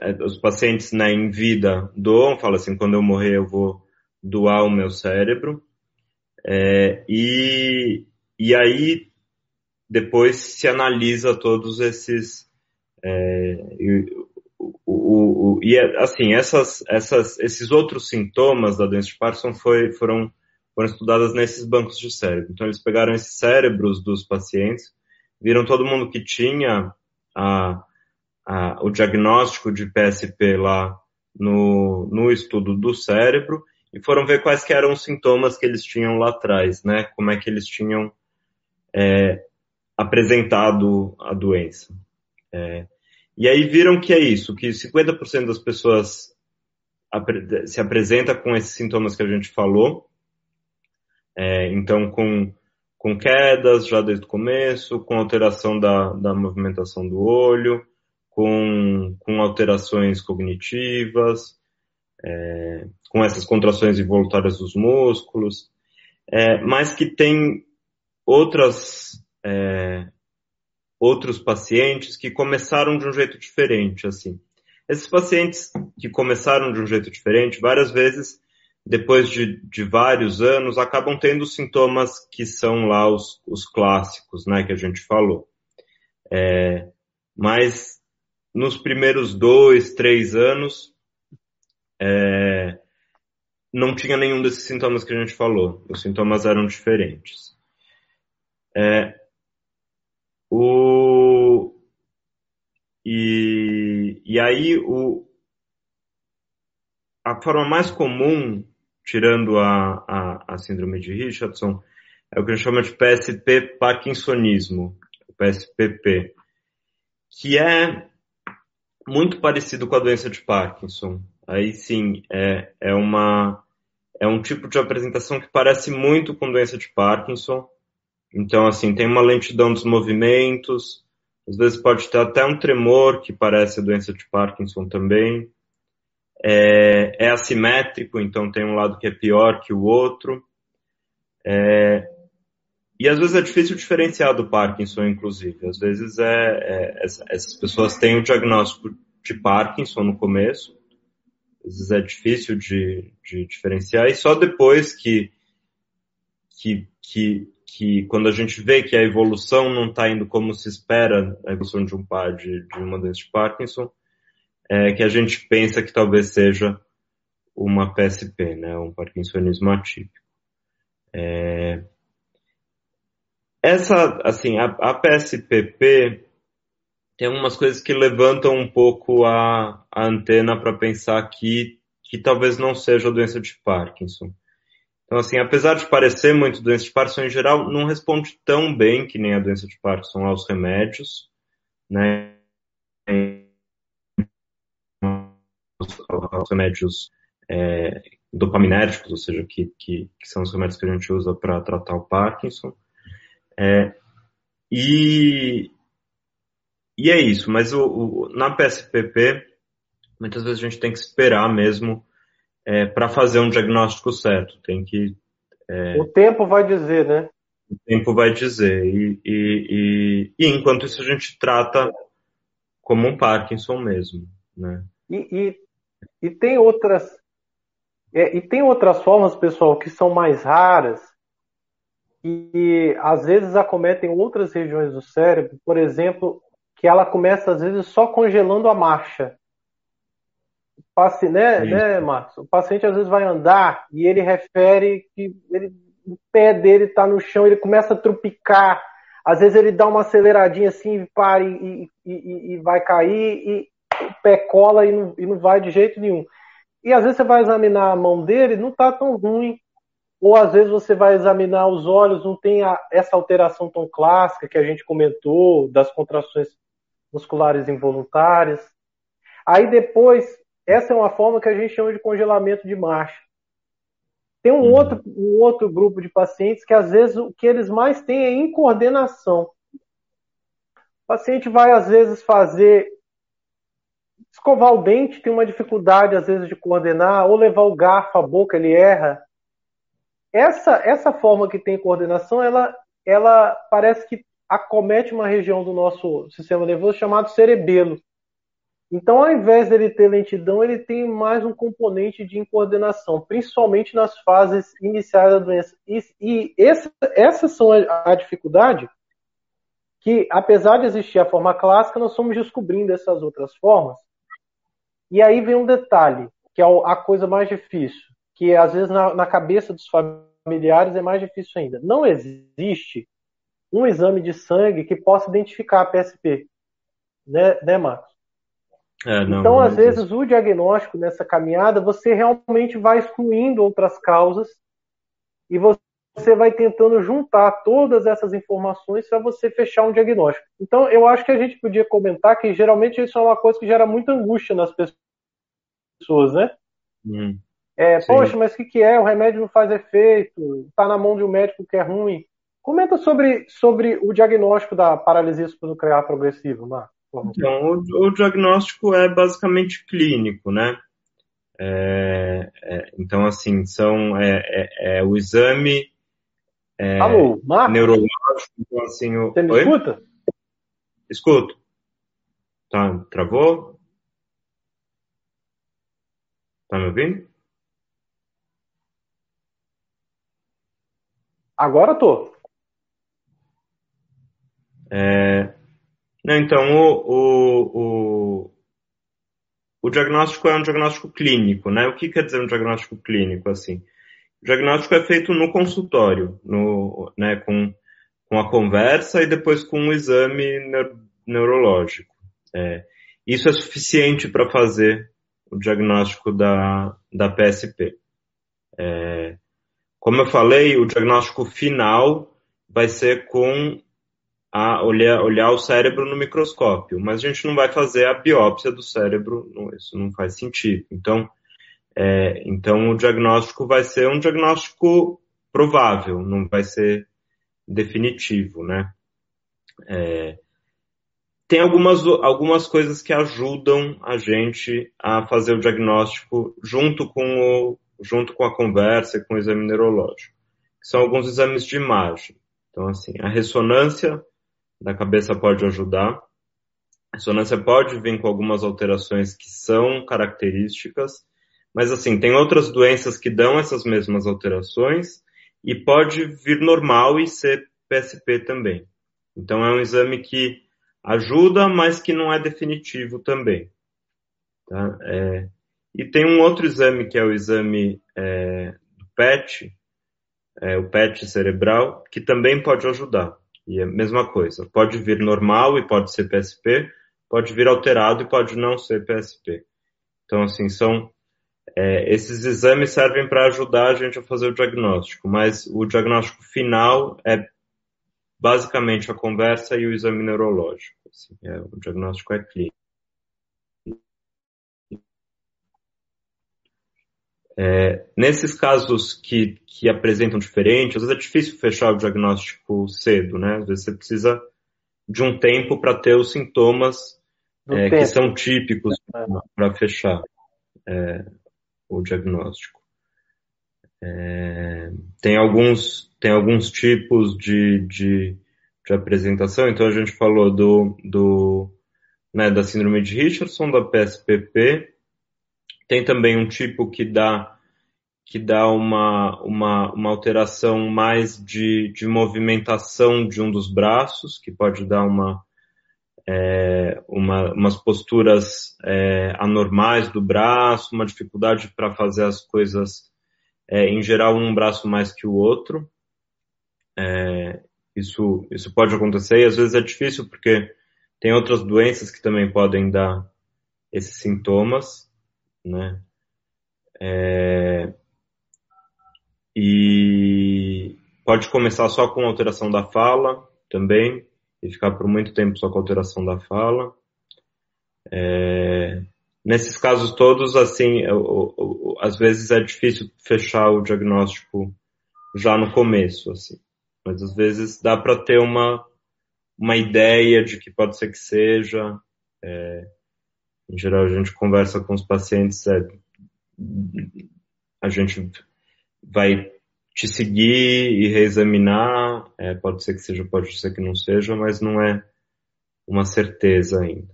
é, os pacientes né, em vida doam, fala assim, quando eu morrer eu vou doar o meu cérebro, é, e, e aí depois se analisa todos esses, é, o, o, o, e é, assim, essas, essas, esses outros sintomas da doença de Parkinson foi, foram, foram estudados nesses bancos de cérebro. Então eles pegaram esses cérebros dos pacientes, viram todo mundo que tinha a, a, o diagnóstico de PSP lá no, no estudo do cérebro e foram ver quais que eram os sintomas que eles tinham lá atrás, né? Como é que eles tinham é, apresentado a doença. É, e aí viram que é isso, que 50% das pessoas se apresenta com esses sintomas que a gente falou. É, então, com, com quedas já desde o começo, com alteração da, da movimentação do olho, com, com alterações cognitivas, é, com essas contrações involuntárias dos músculos, é, mas que tem outras é, outros pacientes que começaram de um jeito diferente, assim. Esses pacientes que começaram de um jeito diferente, várias vezes, depois de, de vários anos, acabam tendo sintomas que são lá os, os clássicos, né, que a gente falou. É, mas nos primeiros dois, três anos, é, não tinha nenhum desses sintomas que a gente falou. Os sintomas eram diferentes. É, o, e, e aí o, a forma mais comum, tirando a, a, a síndrome de Richardson, é o que a gente chama de PSP Parkinsonismo, PSPP, que é muito parecido com a doença de Parkinson. Aí sim, é, é, uma, é um tipo de apresentação que parece muito com doença de Parkinson, então, assim, tem uma lentidão dos movimentos, às vezes pode ter até um tremor, que parece a doença de Parkinson também. É, é assimétrico, então tem um lado que é pior que o outro. É, e às vezes é difícil diferenciar do Parkinson, inclusive. Às vezes é, é, essas pessoas têm o diagnóstico de Parkinson no começo, às vezes é difícil de, de diferenciar, e só depois que, que, que que quando a gente vê que a evolução não está indo como se espera, a evolução de um par de, de uma doença de Parkinson, é que a gente pensa que talvez seja uma PSP, né, um parkinsonismo atípico. É... Essa, assim, a, a PSPP tem algumas coisas que levantam um pouco a, a antena para pensar que, que talvez não seja a doença de Parkinson. Então, assim, apesar de parecer muito doença de Parkinson em geral, não responde tão bem que nem a doença de Parkinson aos remédios, né? Aos remédios é, dopaminérgicos, ou seja, que, que, que, são os remédios que a gente usa para tratar o Parkinson. É, e, e é isso, mas o, o, na PSPP, muitas vezes a gente tem que esperar mesmo é, para fazer um diagnóstico certo. Tem que. É, o tempo vai dizer, né? O tempo vai dizer. E, e, e, e, enquanto isso a gente trata como um Parkinson mesmo, né? E, e, tem outras é, e tem outras formas, pessoal, que são mais raras e às vezes acometem outras regiões do cérebro, por exemplo, que ela começa às vezes só congelando a marcha paci, né, né, Marcos? O paciente às vezes vai andar e ele refere que ele, o pé dele está no chão, ele começa a trupicar. Às vezes ele dá uma aceleradinha assim, para e, e, e, vai cair e o pé cola e não, e não vai de jeito nenhum. E às vezes você vai examinar a mão dele, não está tão ruim. Ou às vezes você vai examinar os olhos, não tem a, essa alteração tão clássica que a gente comentou, das contrações musculares involuntárias. Aí depois, essa é uma forma que a gente chama de congelamento de marcha. Tem um, uhum. outro, um outro grupo de pacientes que às vezes o que eles mais têm é incoordenação. O paciente vai às vezes fazer escovar o dente, tem uma dificuldade às vezes de coordenar, ou levar o garfo à boca, ele erra. Essa, essa forma que tem coordenação, ela, ela parece que acomete uma região do nosso sistema nervoso chamado cerebelo. Então, ao invés dele ter lentidão, ele tem mais um componente de incoordenação, principalmente nas fases iniciais da doença. E, e essa, essas são a, dificuldade que, apesar de existir a forma clássica, nós somos descobrindo essas outras formas. E aí vem um detalhe, que é a coisa mais difícil, que às vezes na, na cabeça dos familiares é mais difícil ainda. Não existe um exame de sangue que possa identificar a PSP. Né, né Marcos? É, não, então, não às vezes, o diagnóstico nessa caminhada, você realmente vai excluindo outras causas e você vai tentando juntar todas essas informações para você fechar um diagnóstico. Então, eu acho que a gente podia comentar que geralmente isso é uma coisa que gera muita angústia nas pessoas, né? Hum, é, poxa, mas o que, que é? O remédio não faz efeito, está na mão de um médico que é ruim. Comenta sobre, sobre o diagnóstico da paralisia supranuclear progressiva, Marcos. Então, o, o, diagnóstico é basicamente clínico, né? É, é, então, assim, são é, é, é o exame Alô, Marcos? neurológico. Então, assim, o... Você me Oi? escuta? Escuto. Tá, travou? Tá me ouvindo? Agora tô. É, não, então, o, o, o, o, diagnóstico é um diagnóstico clínico, né? O que quer dizer um diagnóstico clínico, assim? O diagnóstico é feito no consultório, no, né, com, com a conversa e depois com um exame neurológico. É, isso é suficiente para fazer o diagnóstico da, da PSP. É, como eu falei, o diagnóstico final vai ser com a olhar, olhar o cérebro no microscópio, mas a gente não vai fazer a biópsia do cérebro, isso não faz sentido. Então, é, então o diagnóstico vai ser um diagnóstico provável, não vai ser definitivo, né? É, tem algumas, algumas coisas que ajudam a gente a fazer o diagnóstico junto com, o, junto com a conversa e com o exame neurológico, são alguns exames de imagem. Então, assim, a ressonância da cabeça pode ajudar. A ressonância pode vir com algumas alterações que são características, mas assim, tem outras doenças que dão essas mesmas alterações e pode vir normal e ser PSP também. Então é um exame que ajuda, mas que não é definitivo também. Tá? É, e tem um outro exame que é o exame é, do PET, é, o PET cerebral, que também pode ajudar. E a mesma coisa. Pode vir normal e pode ser PSP, pode vir alterado e pode não ser PSP. Então, assim, são é, esses exames servem para ajudar a gente a fazer o diagnóstico, mas o diagnóstico final é basicamente a conversa e o exame neurológico. Assim, é, o diagnóstico é clínico. É, nesses casos que, que apresentam diferente, às vezes é difícil fechar o diagnóstico cedo, né? Às vezes você precisa de um tempo para ter os sintomas é, que são típicos é. para fechar é, o diagnóstico. É, tem alguns tem alguns tipos de, de, de, apresentação. Então a gente falou do, do né, da síndrome de Richardson, da PSPP, tem também um tipo que dá que dá uma, uma, uma alteração mais de, de movimentação de um dos braços, que pode dar uma, é, uma, umas posturas é, anormais do braço, uma dificuldade para fazer as coisas, é, em geral, um braço mais que o outro. É, isso, isso pode acontecer e às vezes é difícil porque tem outras doenças que também podem dar esses sintomas, né? É, e pode começar só com alteração da fala também, e ficar por muito tempo só com alteração da fala. É, nesses casos todos, assim, eu, eu, às vezes é difícil fechar o diagnóstico já no começo, assim. Mas às vezes dá para ter uma, uma ideia de que pode ser que seja. É, em geral, a gente conversa com os pacientes, é, a gente vai te seguir e reexaminar. É, pode ser que seja, pode ser que não seja, mas não é uma certeza ainda.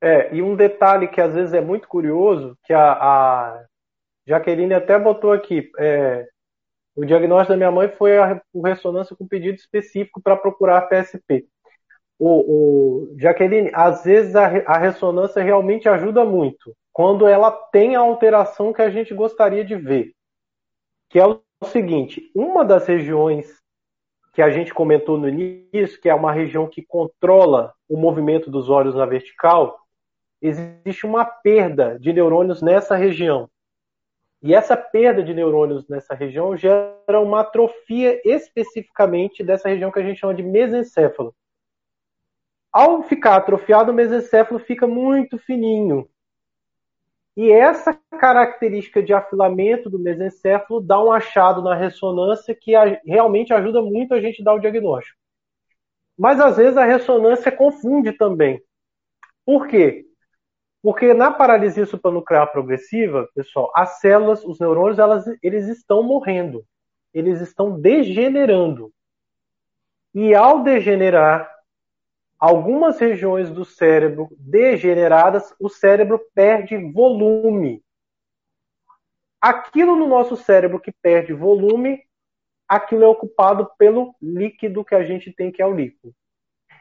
É, e um detalhe que às vezes é muito curioso, que a, a Jaqueline até botou aqui, é, o diagnóstico da minha mãe foi a, ressonância com pedido específico para procurar PSP. O, o, Jaqueline, às vezes a, a ressonância realmente ajuda muito, quando ela tem a alteração que a gente gostaria de ver que é o seguinte: uma das regiões que a gente comentou no início, que é uma região que controla o movimento dos olhos na vertical, existe uma perda de neurônios nessa região. E essa perda de neurônios nessa região gera uma atrofia especificamente dessa região que a gente chama de mesencéfalo. Ao ficar atrofiado, o mesencéfalo fica muito fininho. E essa característica de afilamento do mesencéfalo dá um achado na ressonância que realmente ajuda muito a gente a dar o diagnóstico. Mas às vezes a ressonância confunde também. Por quê? Porque na paralisia supranuclear progressiva, pessoal, as células, os neurônios, elas, eles estão morrendo. Eles estão degenerando. E ao degenerar, algumas regiões do cérebro degeneradas, o cérebro perde volume. Aquilo no nosso cérebro que perde volume, aquilo é ocupado pelo líquido que a gente tem, que é o líquido.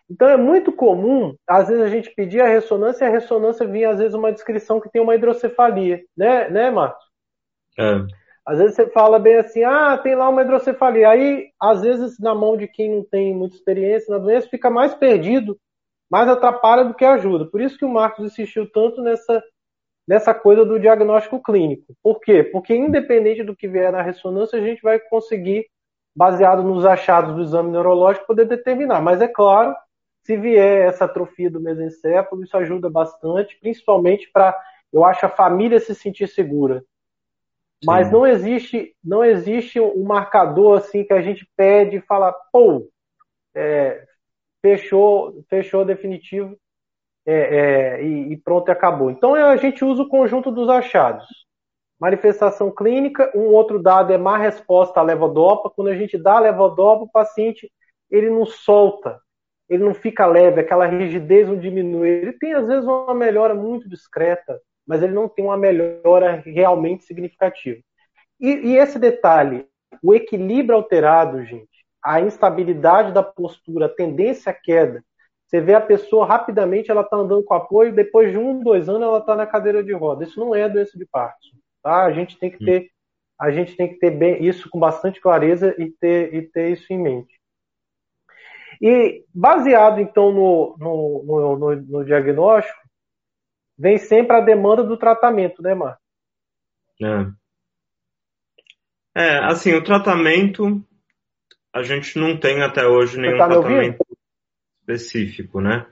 Então é muito comum, às vezes a gente pedir a ressonância e a ressonância vinha às vezes uma descrição que tem uma hidrocefalia, né, né, Marcos? É. Às vezes você fala bem assim, ah, tem lá uma hidrocefalia. Aí, às vezes, na mão de quem não tem muita experiência na doença, fica mais perdido, mais atrapalha do que ajuda. Por isso que o Marcos insistiu tanto nessa, nessa coisa do diagnóstico clínico. Por quê? Porque independente do que vier na ressonância, a gente vai conseguir, baseado nos achados do exame neurológico, poder determinar. Mas é claro, se vier essa atrofia do mesencéfalo, isso ajuda bastante, principalmente para, eu acho, a família se sentir segura mas não existe, não existe um marcador assim que a gente pede e fala, pô, é, fechou, fechou definitivo é, é, e, e, pronto, acabou. Então a gente usa o conjunto dos achados. Manifestação clínica, um outro dado é má resposta à levodopa. Quando a gente dá a levodopa, o paciente ele não solta, ele não fica leve, aquela rigidez não diminui. Ele tem às vezes uma melhora muito discreta, mas ele não tem uma melhora realmente significativa. E, e esse detalhe, o equilíbrio alterado, gente, a instabilidade da postura, a tendência à queda. Você vê a pessoa rapidamente, ela está andando com apoio, depois de um, dois anos, ela está na cadeira de roda. Isso não é doença de Parkinson. Tá? A gente tem que ter, a gente tem que ter bem, isso com bastante clareza e ter, e ter isso em mente. E baseado então no, no, no, no, no diagnóstico, vem sempre a demanda do tratamento, né, Marcos? É. é, assim, o tratamento, a gente não tem até hoje nenhum tá tratamento específico, né?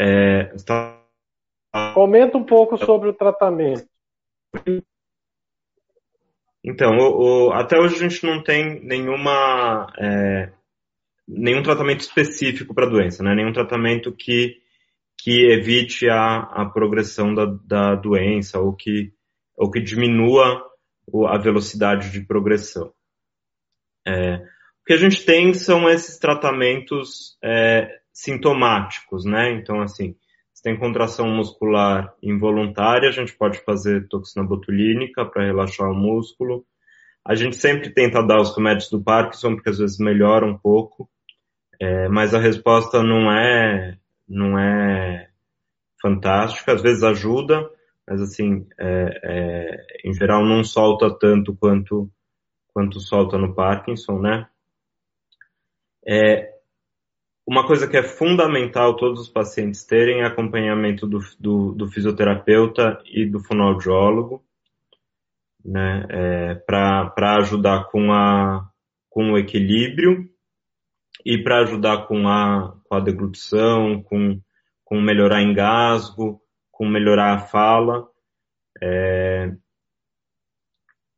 É, está... Comenta um pouco sobre o tratamento. Então, o, o, até hoje a gente não tem nenhuma, é, nenhum tratamento específico para a doença, né? Nenhum tratamento que que evite a, a progressão da, da doença ou que, ou que diminua a velocidade de progressão. É, o que a gente tem são esses tratamentos é, sintomáticos, né? Então, assim, se tem contração muscular involuntária, a gente pode fazer toxina botulínica para relaxar o músculo. A gente sempre tenta dar os remédios do Parkinson, porque às vezes melhora um pouco, é, mas a resposta não é não é fantástica, às vezes ajuda, mas assim, é, é, em geral não solta tanto quanto, quanto solta no Parkinson, né? É, uma coisa que é fundamental todos os pacientes terem é acompanhamento do, do, do fisioterapeuta e do fonoaudiólogo, né, é, para ajudar com, a, com o equilíbrio e para ajudar com a, com a deglutição, com, com melhorar engasgo, com melhorar a fala. É,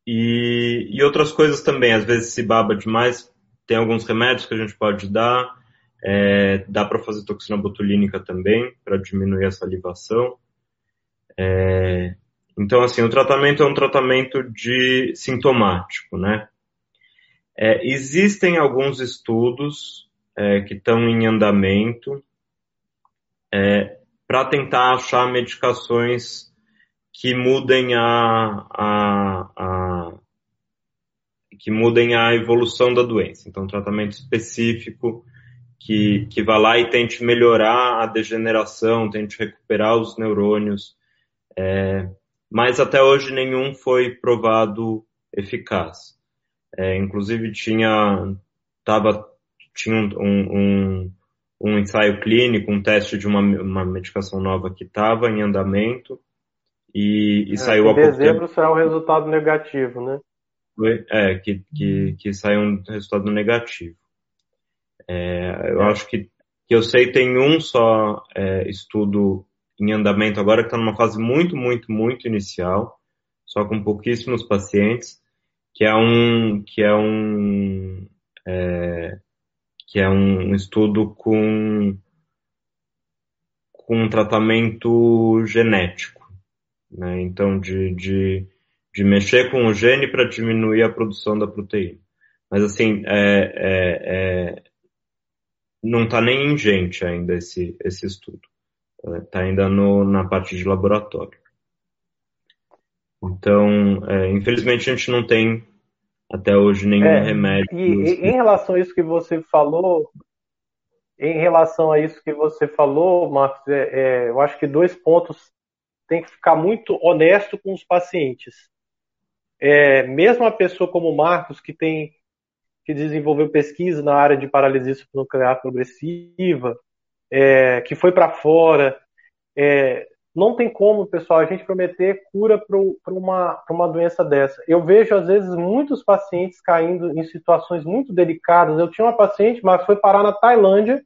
e, e outras coisas também, às vezes se baba demais, tem alguns remédios que a gente pode dar, é, dá para fazer toxina botulínica também, para diminuir a salivação. É, então, assim, o tratamento é um tratamento de sintomático, né? É, existem alguns estudos é, que estão em andamento é, para tentar achar medicações que mudem a, a, a, que mudem a evolução da doença. Então, tratamento específico que, que vá lá e tente melhorar a degeneração, tente recuperar os neurônios. É, mas até hoje nenhum foi provado eficaz. É, inclusive tinha, tava, tinha um, um, um, ensaio clínico, um teste de uma, uma medicação nova que estava em andamento e, e é, saiu em dezembro saiu um resultado negativo, né? É, que, que, que saiu um resultado negativo. É, eu é. acho que, que eu sei tem um só é, estudo em andamento agora que está numa fase muito, muito, muito inicial, só com pouquíssimos pacientes, que é um que é um é, que é um estudo com com um tratamento genético, né? Então de, de, de mexer com o gene para diminuir a produção da proteína. Mas assim, é, é, é não está nem em gente ainda esse, esse estudo. Está ainda no, na parte de laboratório. Então, é, infelizmente a gente não tem até hoje nenhum é, remédio. E, em relação a isso que você falou, em relação a isso que você falou, Marcos, é, é, eu acho que dois pontos tem que ficar muito honesto com os pacientes. É, mesmo a pessoa como o Marcos, que tem que desenvolveu pesquisa na área de paralisia nuclear progressiva, é, que foi para fora. É, não tem como, pessoal, a gente prometer cura para uma, uma doença dessa. Eu vejo, às vezes, muitos pacientes caindo em situações muito delicadas. Eu tinha uma paciente, mas foi parar na Tailândia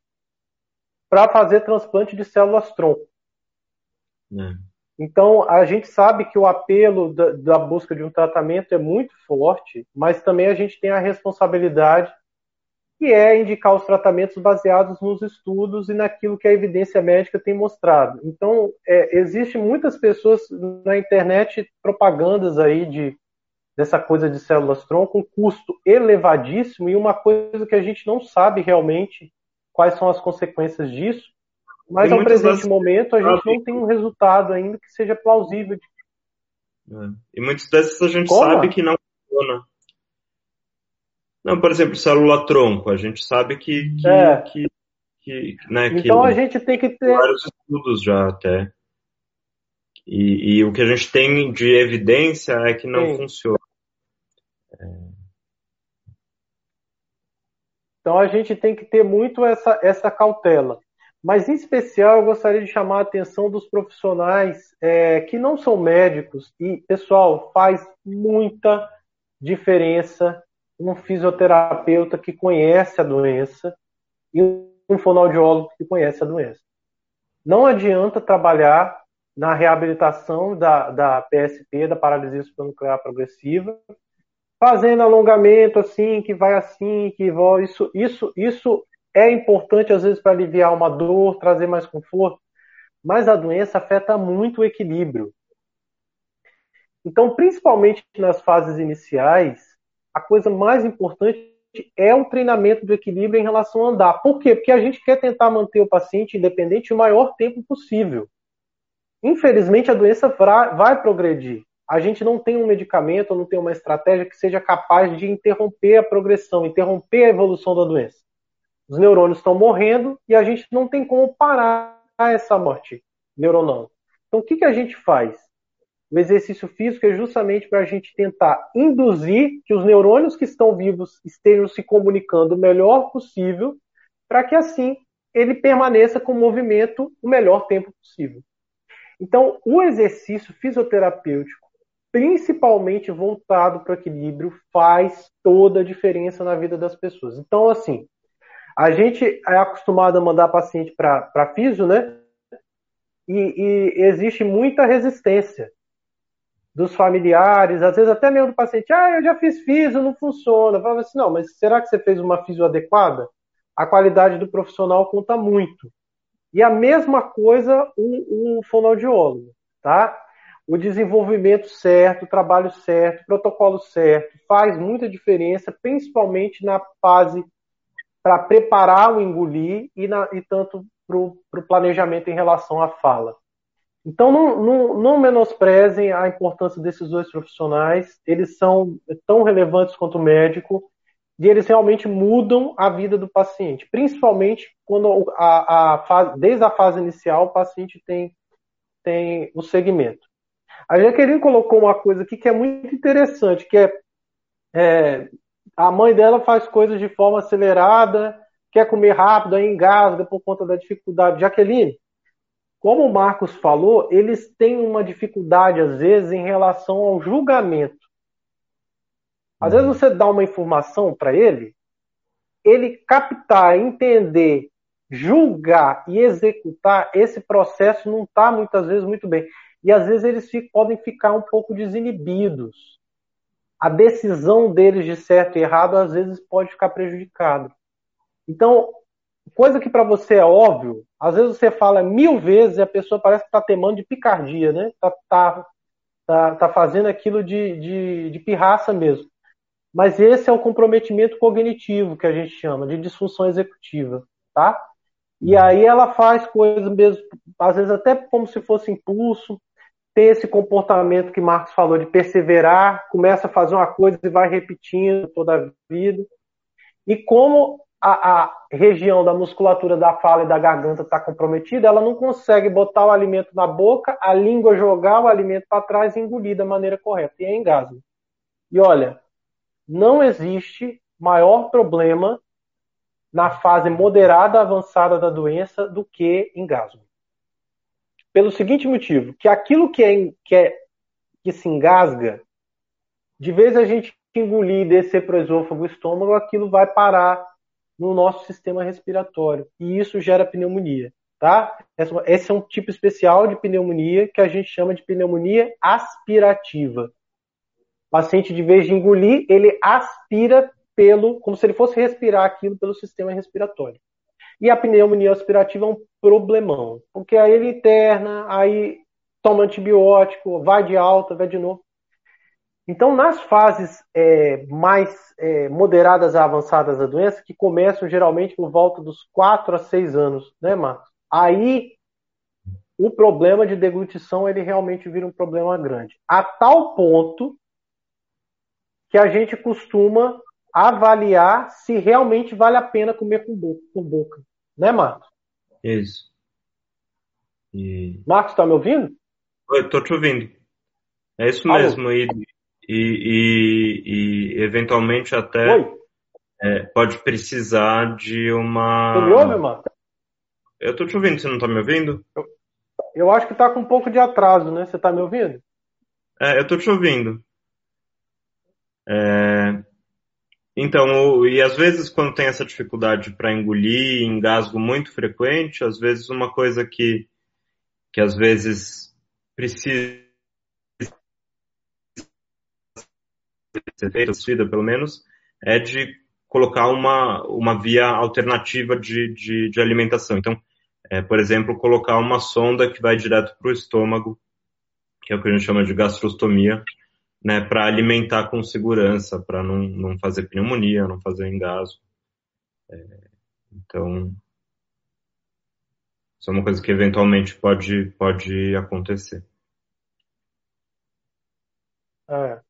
para fazer transplante de células tronco. É. Então, a gente sabe que o apelo da, da, busca de um tratamento é muito forte, mas também a gente tem a responsabilidade, que é indicar os tratamentos baseados nos estudos e naquilo que a evidência médica tem mostrado. Então, é, existe muitas pessoas na internet propagandas aí de dessa coisa de células-tronco, um custo elevadíssimo e uma coisa que a gente não sabe realmente quais são as consequências disso mas ao presente momento a gente não tem um resultado ainda que seja plausível. É. E muitas dessas a gente Como? sabe que não funciona. Não, por exemplo, célula-tronco, a gente sabe que, que, é. que, que né, Então que a gente tem que ter vários estudos já até. E, e o que a gente tem de evidência é que não Sim. funciona. Então a gente tem que ter muito essa, essa cautela. Mas, em especial, eu gostaria de chamar a atenção dos profissionais é, que não são médicos. E, pessoal, faz muita diferença um fisioterapeuta que conhece a doença e um fonoaudiólogo que conhece a doença. Não adianta trabalhar na reabilitação da, da PSP, da paralisia supranuclear progressiva, fazendo alongamento assim, que vai assim, que vai. Isso, isso, isso é importante às vezes para aliviar uma dor, trazer mais conforto, mas a doença afeta muito o equilíbrio. Então, principalmente nas fases iniciais, a coisa mais importante é o treinamento do equilíbrio em relação a andar. Por quê? Porque a gente quer tentar manter o paciente independente o maior tempo possível. Infelizmente, a doença vai progredir. A gente não tem um medicamento, não tem uma estratégia que seja capaz de interromper a progressão, interromper a evolução da doença. Os neurônios estão morrendo e a gente não tem como parar essa morte neuronal. Então, o que, que a gente faz? O exercício físico é justamente para a gente tentar induzir que os neurônios que estão vivos estejam se comunicando o melhor possível, para que assim ele permaneça com o movimento o melhor tempo possível. Então, o exercício fisioterapêutico, principalmente voltado para o equilíbrio, faz toda a diferença na vida das pessoas. Então, assim, a gente é acostumado a mandar paciente para físio, né? e, e existe muita resistência dos familiares, às vezes até mesmo do paciente, ah, eu já fiz fisio, não funciona. Eu falo assim, não, mas será que você fez uma fisio adequada? A qualidade do profissional conta muito. E a mesma coisa o, o fonoaudiólogo, tá? O desenvolvimento certo, o trabalho certo, o protocolo certo, faz muita diferença, principalmente na fase para preparar o engolir e, na, e tanto para o planejamento em relação à fala. Então, não, não, não, menosprezem a importância desses dois profissionais, eles são tão relevantes quanto o médico, e eles realmente mudam a vida do paciente, principalmente quando a, a fase, desde a fase inicial o paciente tem, tem o segmento. A Jaqueline colocou uma coisa aqui que é muito interessante, que é, é a mãe dela faz coisas de forma acelerada, quer comer rápido, aí engasga por conta da dificuldade. Jaqueline, como o Marcos falou, eles têm uma dificuldade, às vezes, em relação ao julgamento. Às vezes você dá uma informação para ele, ele captar, entender, julgar e executar, esse processo não está muitas vezes muito bem. E às vezes eles podem ficar um pouco desinibidos. A decisão deles de certo e errado às vezes pode ficar prejudicada. Então, coisa que para você é óbvio, às vezes você fala mil vezes e a pessoa parece que está temando de picardia, né? Tá, tá, tá, tá fazendo aquilo de, de, de pirraça mesmo. Mas esse é o comprometimento cognitivo que a gente chama de disfunção executiva, tá? E aí ela faz coisas mesmo, às vezes até como se fosse impulso, tem esse comportamento que Marcos falou de perseverar, começa a fazer uma coisa e vai repetindo toda a vida. E como a, a região da musculatura da fala e da garganta está comprometida, ela não consegue botar o alimento na boca, a língua jogar o alimento para trás e engolir da maneira correta. E é engasgo. E olha, não existe maior problema na fase moderada avançada da doença do que engasgo. Pelo seguinte motivo, que aquilo que, é, que, é, que se engasga, de vez a gente engolir e descer para o esôfago, o estômago, aquilo vai parar no nosso sistema respiratório. E isso gera pneumonia. Tá? Esse é um tipo especial de pneumonia que a gente chama de pneumonia aspirativa. O paciente, de vez de engolir, ele aspira pelo, como se ele fosse respirar aquilo pelo sistema respiratório. E a pneumonia aspirativa é um problemão, porque aí ele interna, aí toma antibiótico, vai de alta, vai de novo. Então, nas fases é, mais é, moderadas a avançadas da doença, que começam geralmente por volta dos 4 a 6 anos, né, Marcos? Aí o problema de deglutição ele realmente vira um problema grande. A tal ponto que a gente costuma avaliar se realmente vale a pena comer com boca, com boca. né, Marcos? Isso. E... Marcos, está me ouvindo? Eu estou te ouvindo. É isso mesmo. E e, e, e eventualmente até é, pode precisar de uma. Você me ouve, mano? Eu tô te ouvindo, você não tá me ouvindo? Eu, eu acho que tá com um pouco de atraso, né? Você tá me ouvindo? É, eu tô te ouvindo. É... Então, e às vezes quando tem essa dificuldade para engolir, engasgo muito frequente, às vezes uma coisa que, que às vezes precisa ser feita, pelo menos, é de colocar uma, uma via alternativa de, de, de alimentação. Então, é, por exemplo, colocar uma sonda que vai direto para o estômago, que é o que a gente chama de gastrostomia, né, para alimentar com segurança, para não, não fazer pneumonia, não fazer engasgo. É, então, isso é uma coisa que eventualmente pode, pode acontecer. É.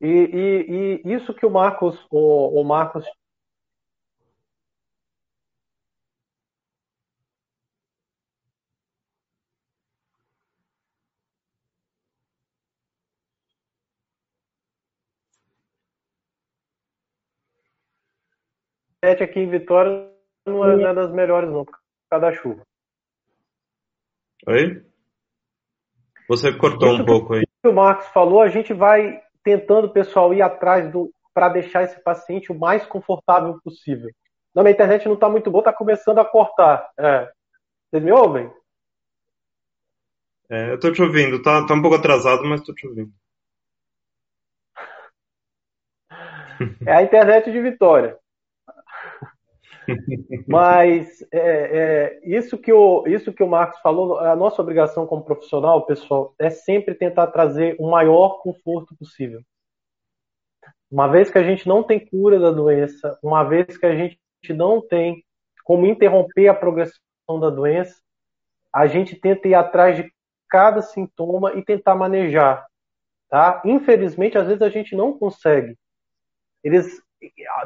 E, e, e isso que o Marcos, o, o Marcos aqui em Vitória não é, não é das melhores não, por causa da chuva. Oi? Você cortou Isso um pouco aí. O que o Marcos falou, a gente vai tentando o pessoal ir atrás do para deixar esse paciente o mais confortável possível. Não, minha internet não está muito boa, está começando a cortar. É. Vocês me ouvem? É, eu tô te ouvindo, tá, tá um pouco atrasado, mas tô te ouvindo. É a internet de Vitória. Mas é, é, isso, que o, isso que o Marcos falou, a nossa obrigação como profissional, pessoal, é sempre tentar trazer o maior conforto possível. Uma vez que a gente não tem cura da doença, uma vez que a gente não tem como interromper a progressão da doença, a gente tenta ir atrás de cada sintoma e tentar manejar. Tá? Infelizmente, às vezes a gente não consegue. Eles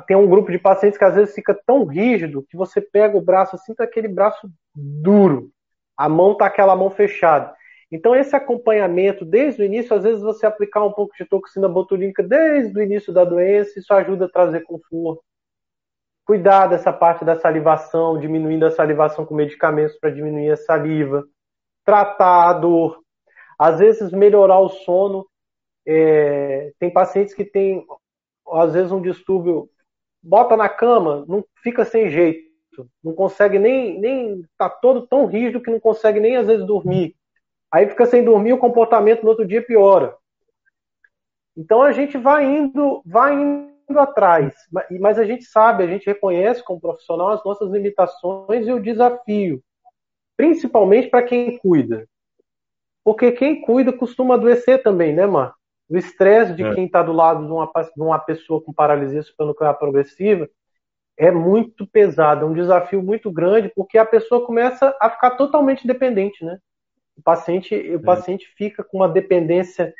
tem um grupo de pacientes que às vezes fica tão rígido que você pega o braço assim, tá aquele braço duro. A mão tá aquela mão fechada. Então, esse acompanhamento desde o início, às vezes você aplicar um pouco de toxina botulínica desde o início da doença, isso ajuda a trazer conforto. Cuidar dessa parte da salivação, diminuindo a salivação com medicamentos para diminuir a saliva. Tratar a dor. Às vezes, melhorar o sono. É, tem pacientes que têm, às vezes, um distúrbio. Bota na cama, não fica sem jeito. Não consegue nem. nem tá todo tão rígido que não consegue nem, às vezes, dormir Aí fica sem dormir, o comportamento no outro dia piora. Então a gente vai indo, vai indo atrás, mas a gente sabe, a gente reconhece como profissional as nossas limitações e o desafio, principalmente para quem cuida. Porque quem cuida costuma adoecer também, né, Mar? O estresse de é. quem está do lado de uma, de uma pessoa com paralisia supranuclear progressiva é muito pesado, é um desafio muito grande, porque a pessoa começa a ficar totalmente dependente, né? o paciente, o é. paciente fica com uma dependência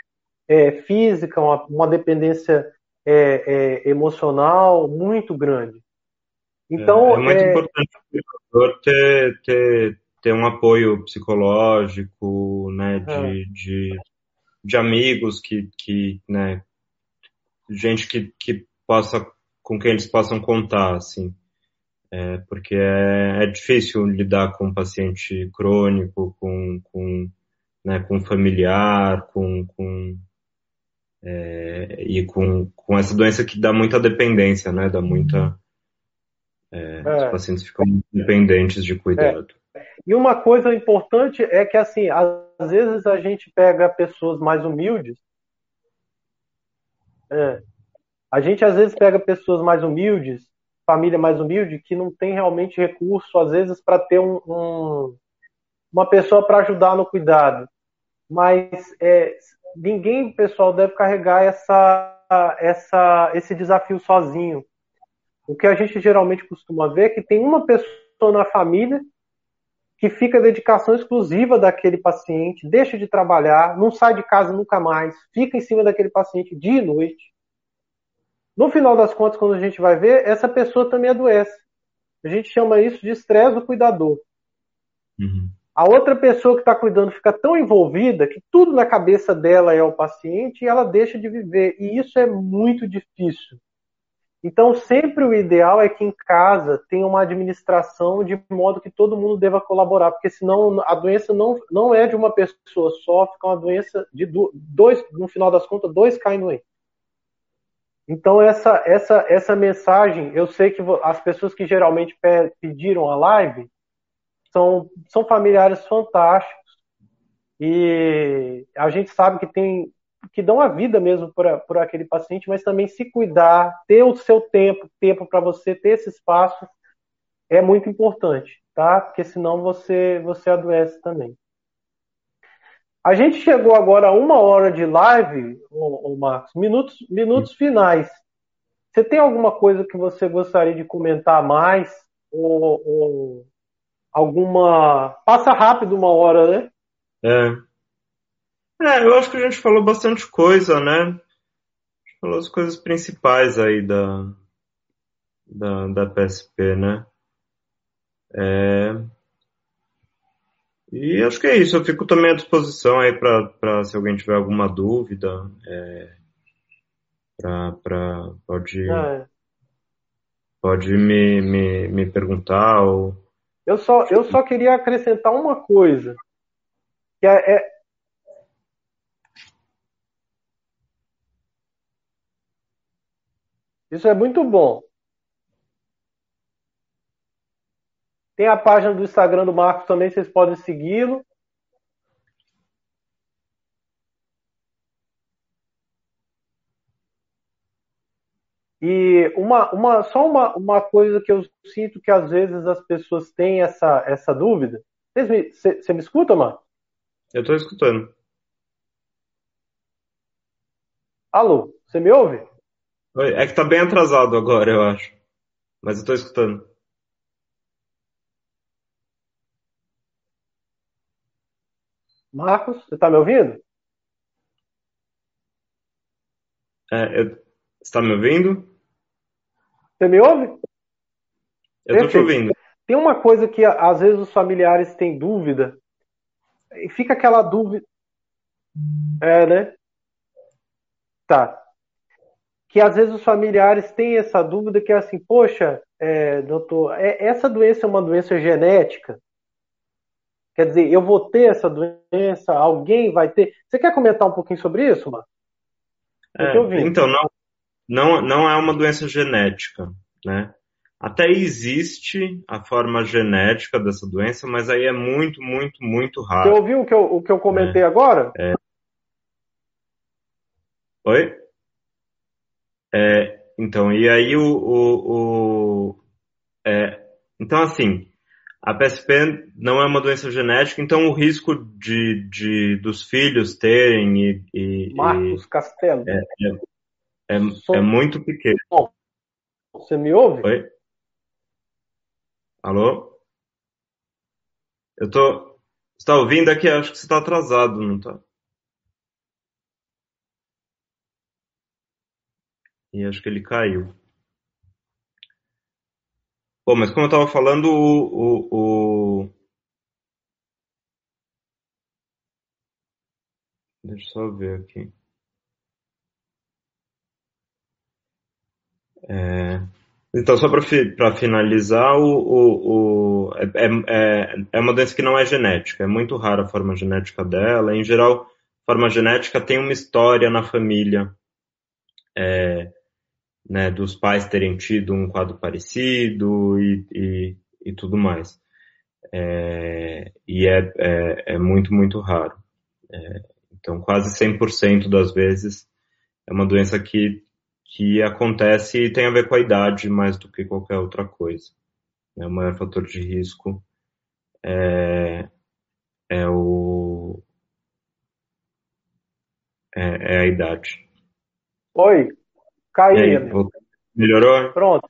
é, física, uma, uma dependência é, é emocional muito grande. Então, é, é muito importante o ter, ter, ter um apoio psicológico, né, de, de, de amigos que, que né, gente que, que possa, com quem eles possam contar, assim é, porque é, é, difícil lidar com um paciente crônico, com, com, né, com familiar, com, com é, e com, com essa doença que dá muita dependência, né? Dá muita. É, é. Os pacientes ficam dependentes de cuidado. É. E uma coisa importante é que, assim, vezes a gente pega pessoas mais humildes. É, a gente às vezes pega pessoas mais humildes família mais humilde que não tem realmente recurso, às vezes, para ter um, um, uma pessoa para ajudar no cuidado. Mas é, ninguém, pessoal, deve carregar essa, essa, esse desafio sozinho. O que a gente geralmente costuma ver é que tem uma pessoa na família que fica dedicação exclusiva daquele paciente, deixa de trabalhar, não sai de casa nunca mais, fica em cima daquele paciente dia e noite. No final das contas, quando a gente vai ver, essa pessoa também adoece. A gente chama isso de estresse do cuidador. Uhum. A outra pessoa que está cuidando fica tão envolvida que tudo na cabeça dela é o paciente e ela deixa de viver. E isso é muito difícil. Então, sempre o ideal é que em casa tenha uma administração de modo que todo mundo deva colaborar, porque senão a doença não, não é de uma pessoa só, fica uma doença de dois, no final das contas, dois caem doentes. Então essa essa essa mensagem, eu sei que as pessoas que geralmente pediram a live são são familiares fantásticos e a gente sabe que tem que dão a vida mesmo por aquele paciente, mas também se cuidar, ter o seu tempo, tempo para você ter esse espaço é muito importante, tá? Porque senão você você adoece também. A gente chegou agora a uma hora de live, ô, ô Marcos, minutos, minutos finais. Você tem alguma coisa que você gostaria de comentar mais? Ou, ou alguma. Passa rápido uma hora, né? É. É, eu acho que a gente falou bastante coisa, né? A gente falou as coisas principais aí da, da, da PSP, né? É, e acho que é isso. Eu fico também à disposição aí para se alguém tiver alguma dúvida. É, pra, pra, pode é. pode me, me, me perguntar. Ou... Eu, só, eu só queria acrescentar uma coisa. Que é, Isso é muito bom. Tem a página do Instagram do Marcos também, vocês podem segui-lo. E uma, uma, só uma, uma coisa que eu sinto que às vezes as pessoas têm essa, essa dúvida. Você me, me escuta, mano? Eu estou escutando. Alô, você me ouve? Oi, é que tá bem atrasado agora, eu acho. Mas eu estou escutando. Marcos, você está me ouvindo? É, eu... Você está me ouvindo? Você me ouve? Eu estou te ouvindo. Tem uma coisa que às vezes os familiares têm dúvida, e fica aquela dúvida. É, né? Tá. Que às vezes os familiares têm essa dúvida que é assim, poxa, é, doutor, é, essa doença é uma doença genética? Quer dizer, eu vou ter essa doença, alguém vai ter. Você quer comentar um pouquinho sobre isso, Marcos? É, então, não, não, não é uma doença genética, né? Até existe a forma genética dessa doença, mas aí é muito, muito, muito raro. Você ouviu o que eu, o que eu comentei é, agora? É. Oi? É, então, e aí o. o, o é, então, assim, a PSP não é uma doença genética, então o risco de, de dos filhos terem e. e Marcos e, Castelo. É, é é, é muito pequeno. Você me ouve? Oi? Alô? Eu tô. Você tá ouvindo aqui? Acho que você tá atrasado, não tá? E acho que ele caiu. Bom, mas como eu tava falando, o, o, o... Deixa eu só ver aqui. É, então, só para finalizar, o, o, o é, é, é, uma doença que não é genética, é muito rara a forma genética dela. Em geral, forma genética tem uma história na família, é, né, dos pais terem tido um quadro parecido e, e, e tudo mais. É, e é, é, é, muito, muito raro. É, então, quase 100% das vezes é uma doença que que acontece e tem a ver com a idade mais do que qualquer outra coisa. É, o maior fator de risco é, é o é, é, a idade. Oi, caiu. Melhorou? Pronto.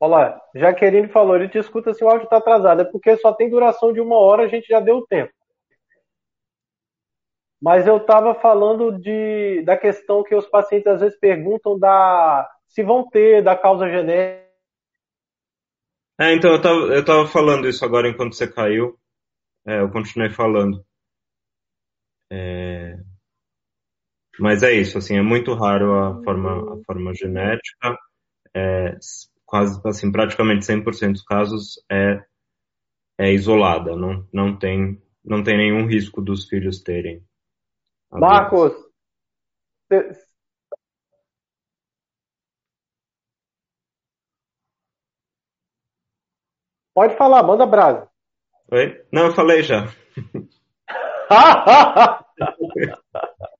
Olá, Jaqueline falou, ele te escuta se o áudio está atrasado. É porque só tem duração de uma hora, a gente já deu tempo. Mas eu estava falando de, da questão que os pacientes às vezes perguntam da se vão ter da causa genética. É, então eu estava falando isso agora enquanto você caiu. É, eu continuei falando. É... Mas é isso, assim, é muito raro a forma, a forma genética. É, quase, assim, praticamente 100% dos casos é, é isolada, não, não, tem, não tem nenhum risco dos filhos terem. Marcos, pode falar, manda brasa. Oi? Não, eu falei já.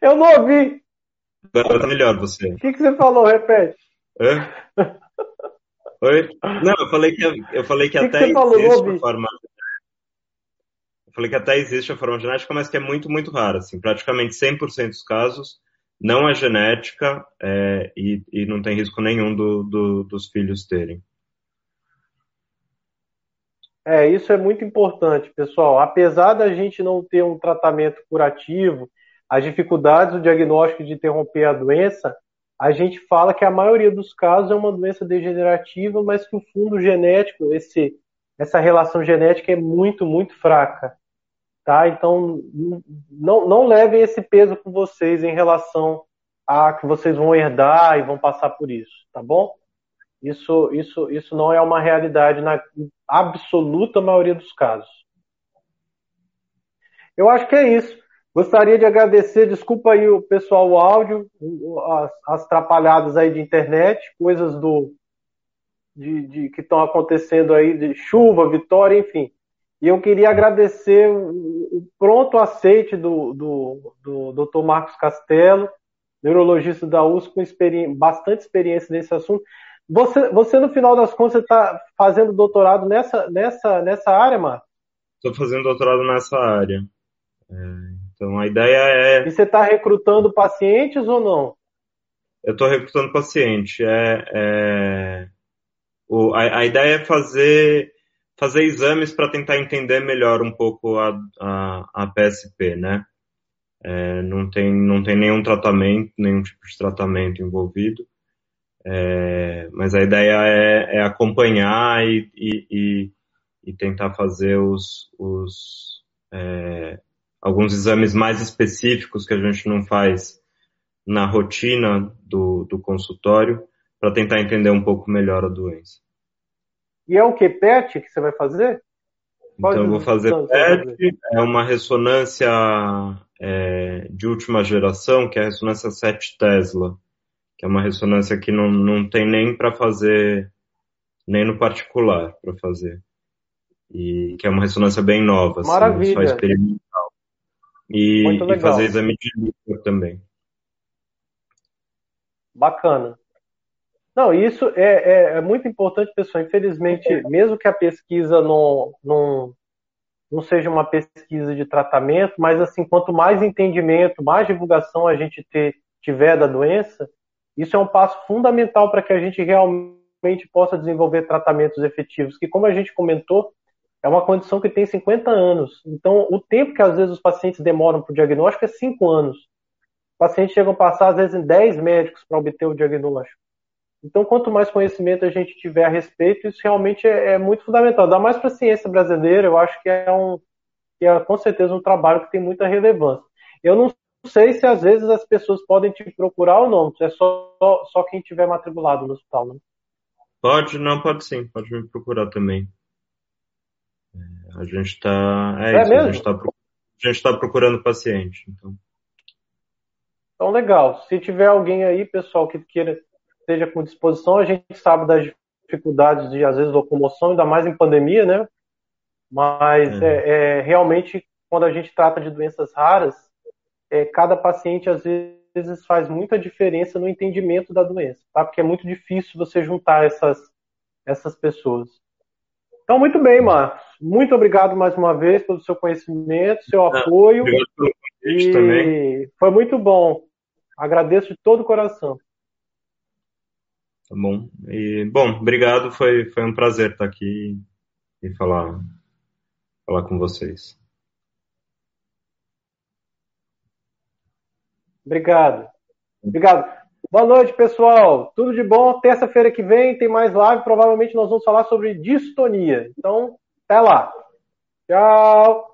eu não ouvi. Agora tá melhor você. O que, que você falou? Repete. Hã? Oi? Não, eu falei que, eu falei que, que até que falou? existe forma falei que até existe a forma genética, mas que é muito, muito rara. Assim, praticamente 100% dos casos não é genética é, e, e, não tem risco nenhum do, do, dos filhos terem. É, isso é muito importante, pessoal. Apesar da gente não ter um tratamento curativo, as dificuldades do diagnóstico de interromper a doença, a gente fala que a maioria dos casos é uma doença degenerativa, mas que o fundo genético, esse, essa relação genética é muito, muito fraca. Tá? Então, não, não levem esse peso com vocês em relação a que vocês vão herdar e vão passar por isso, tá bom? Isso, isso, isso não é uma realidade na absoluta maioria dos casos. Eu acho que é isso. Gostaria de agradecer, desculpa aí o pessoal o áudio, as, as atrapalhadas aí de internet, coisas do, de, de que estão acontecendo aí, de chuva, vitória, enfim. E eu queria agradecer o, o pronto aceite do, do, do Dr. Marcos Castelo, neurologista da USP, com bastante experiência nesse assunto. Você, você, no final das contas, está fazendo doutorado nessa, nessa, nessa área, Marcos? Estou fazendo doutorado nessa área. É, então, a ideia é... E você está recrutando pacientes ou não? Eu estou recrutando paciente. É, é... O, a, a, ideia é fazer, fazer exames para tentar entender melhor um pouco a, a, a PSP, né? É, não, tem, não tem nenhum tratamento, nenhum tipo de tratamento envolvido. É, mas a ideia é, é acompanhar e, e, e, e, tentar fazer os, os é, alguns exames mais específicos que a gente não faz na rotina do, do consultório para tentar entender um pouco melhor a doença. E é o que? PET que você vai fazer? Qual então eu vou fazer PET, é uma ressonância é, de última geração, que é a ressonância 7 Tesla, que é uma ressonância que não, não tem nem para fazer, nem no particular para fazer. E que é uma ressonância bem nova, Maravilha. Assim, só experimental. E, e fazer exame de líquido também. Bacana. Não, isso é, é, é, muito importante, pessoal. Infelizmente, mesmo que a pesquisa não, não, não seja uma pesquisa de tratamento, mas assim, quanto mais entendimento, mais divulgação a gente ter, tiver da doença, isso é um passo fundamental para que a gente realmente possa desenvolver tratamentos efetivos, que como a gente comentou, é uma condição que tem 50 anos. Então, o tempo que às vezes os pacientes demoram para o diagnóstico é 5 anos. Pacientes chegam a passar, às vezes, em 10 médicos para obter o diagnóstico. Então, quanto mais conhecimento a gente tiver a respeito, isso realmente é, é muito fundamental. Dá mais para a ciência brasileira, eu acho que é, um, que é com certeza um trabalho que tem muita relevância. Eu não sei se às vezes as pessoas podem te procurar ou não, é só, só quem tiver matriculado no hospital, né? Pode, não, pode sim, pode me procurar também. É, a gente está. É, é, isso, mesmo? a gente está tá procurando paciente. Então. Então, legal. Se tiver alguém aí, pessoal, que queira esteja com disposição, a gente sabe das dificuldades de, às vezes, locomoção, ainda mais em pandemia, né? Mas uhum. é, é, realmente, quando a gente trata de doenças raras, é, cada paciente, às vezes, faz muita diferença no entendimento da doença, tá? Porque é muito difícil você juntar essas, essas pessoas. Então, muito bem, Marcos. Muito obrigado mais uma vez pelo seu conhecimento, seu apoio. Obrigado pelo convite também. Foi muito bom. Agradeço de todo o coração. Tá bom. E, bom, obrigado. Foi, foi um prazer estar aqui e falar, falar com vocês. Obrigado. Obrigado. Boa noite, pessoal. Tudo de bom. Terça-feira que vem tem mais live. Provavelmente nós vamos falar sobre distonia. Então, até lá. Tchau.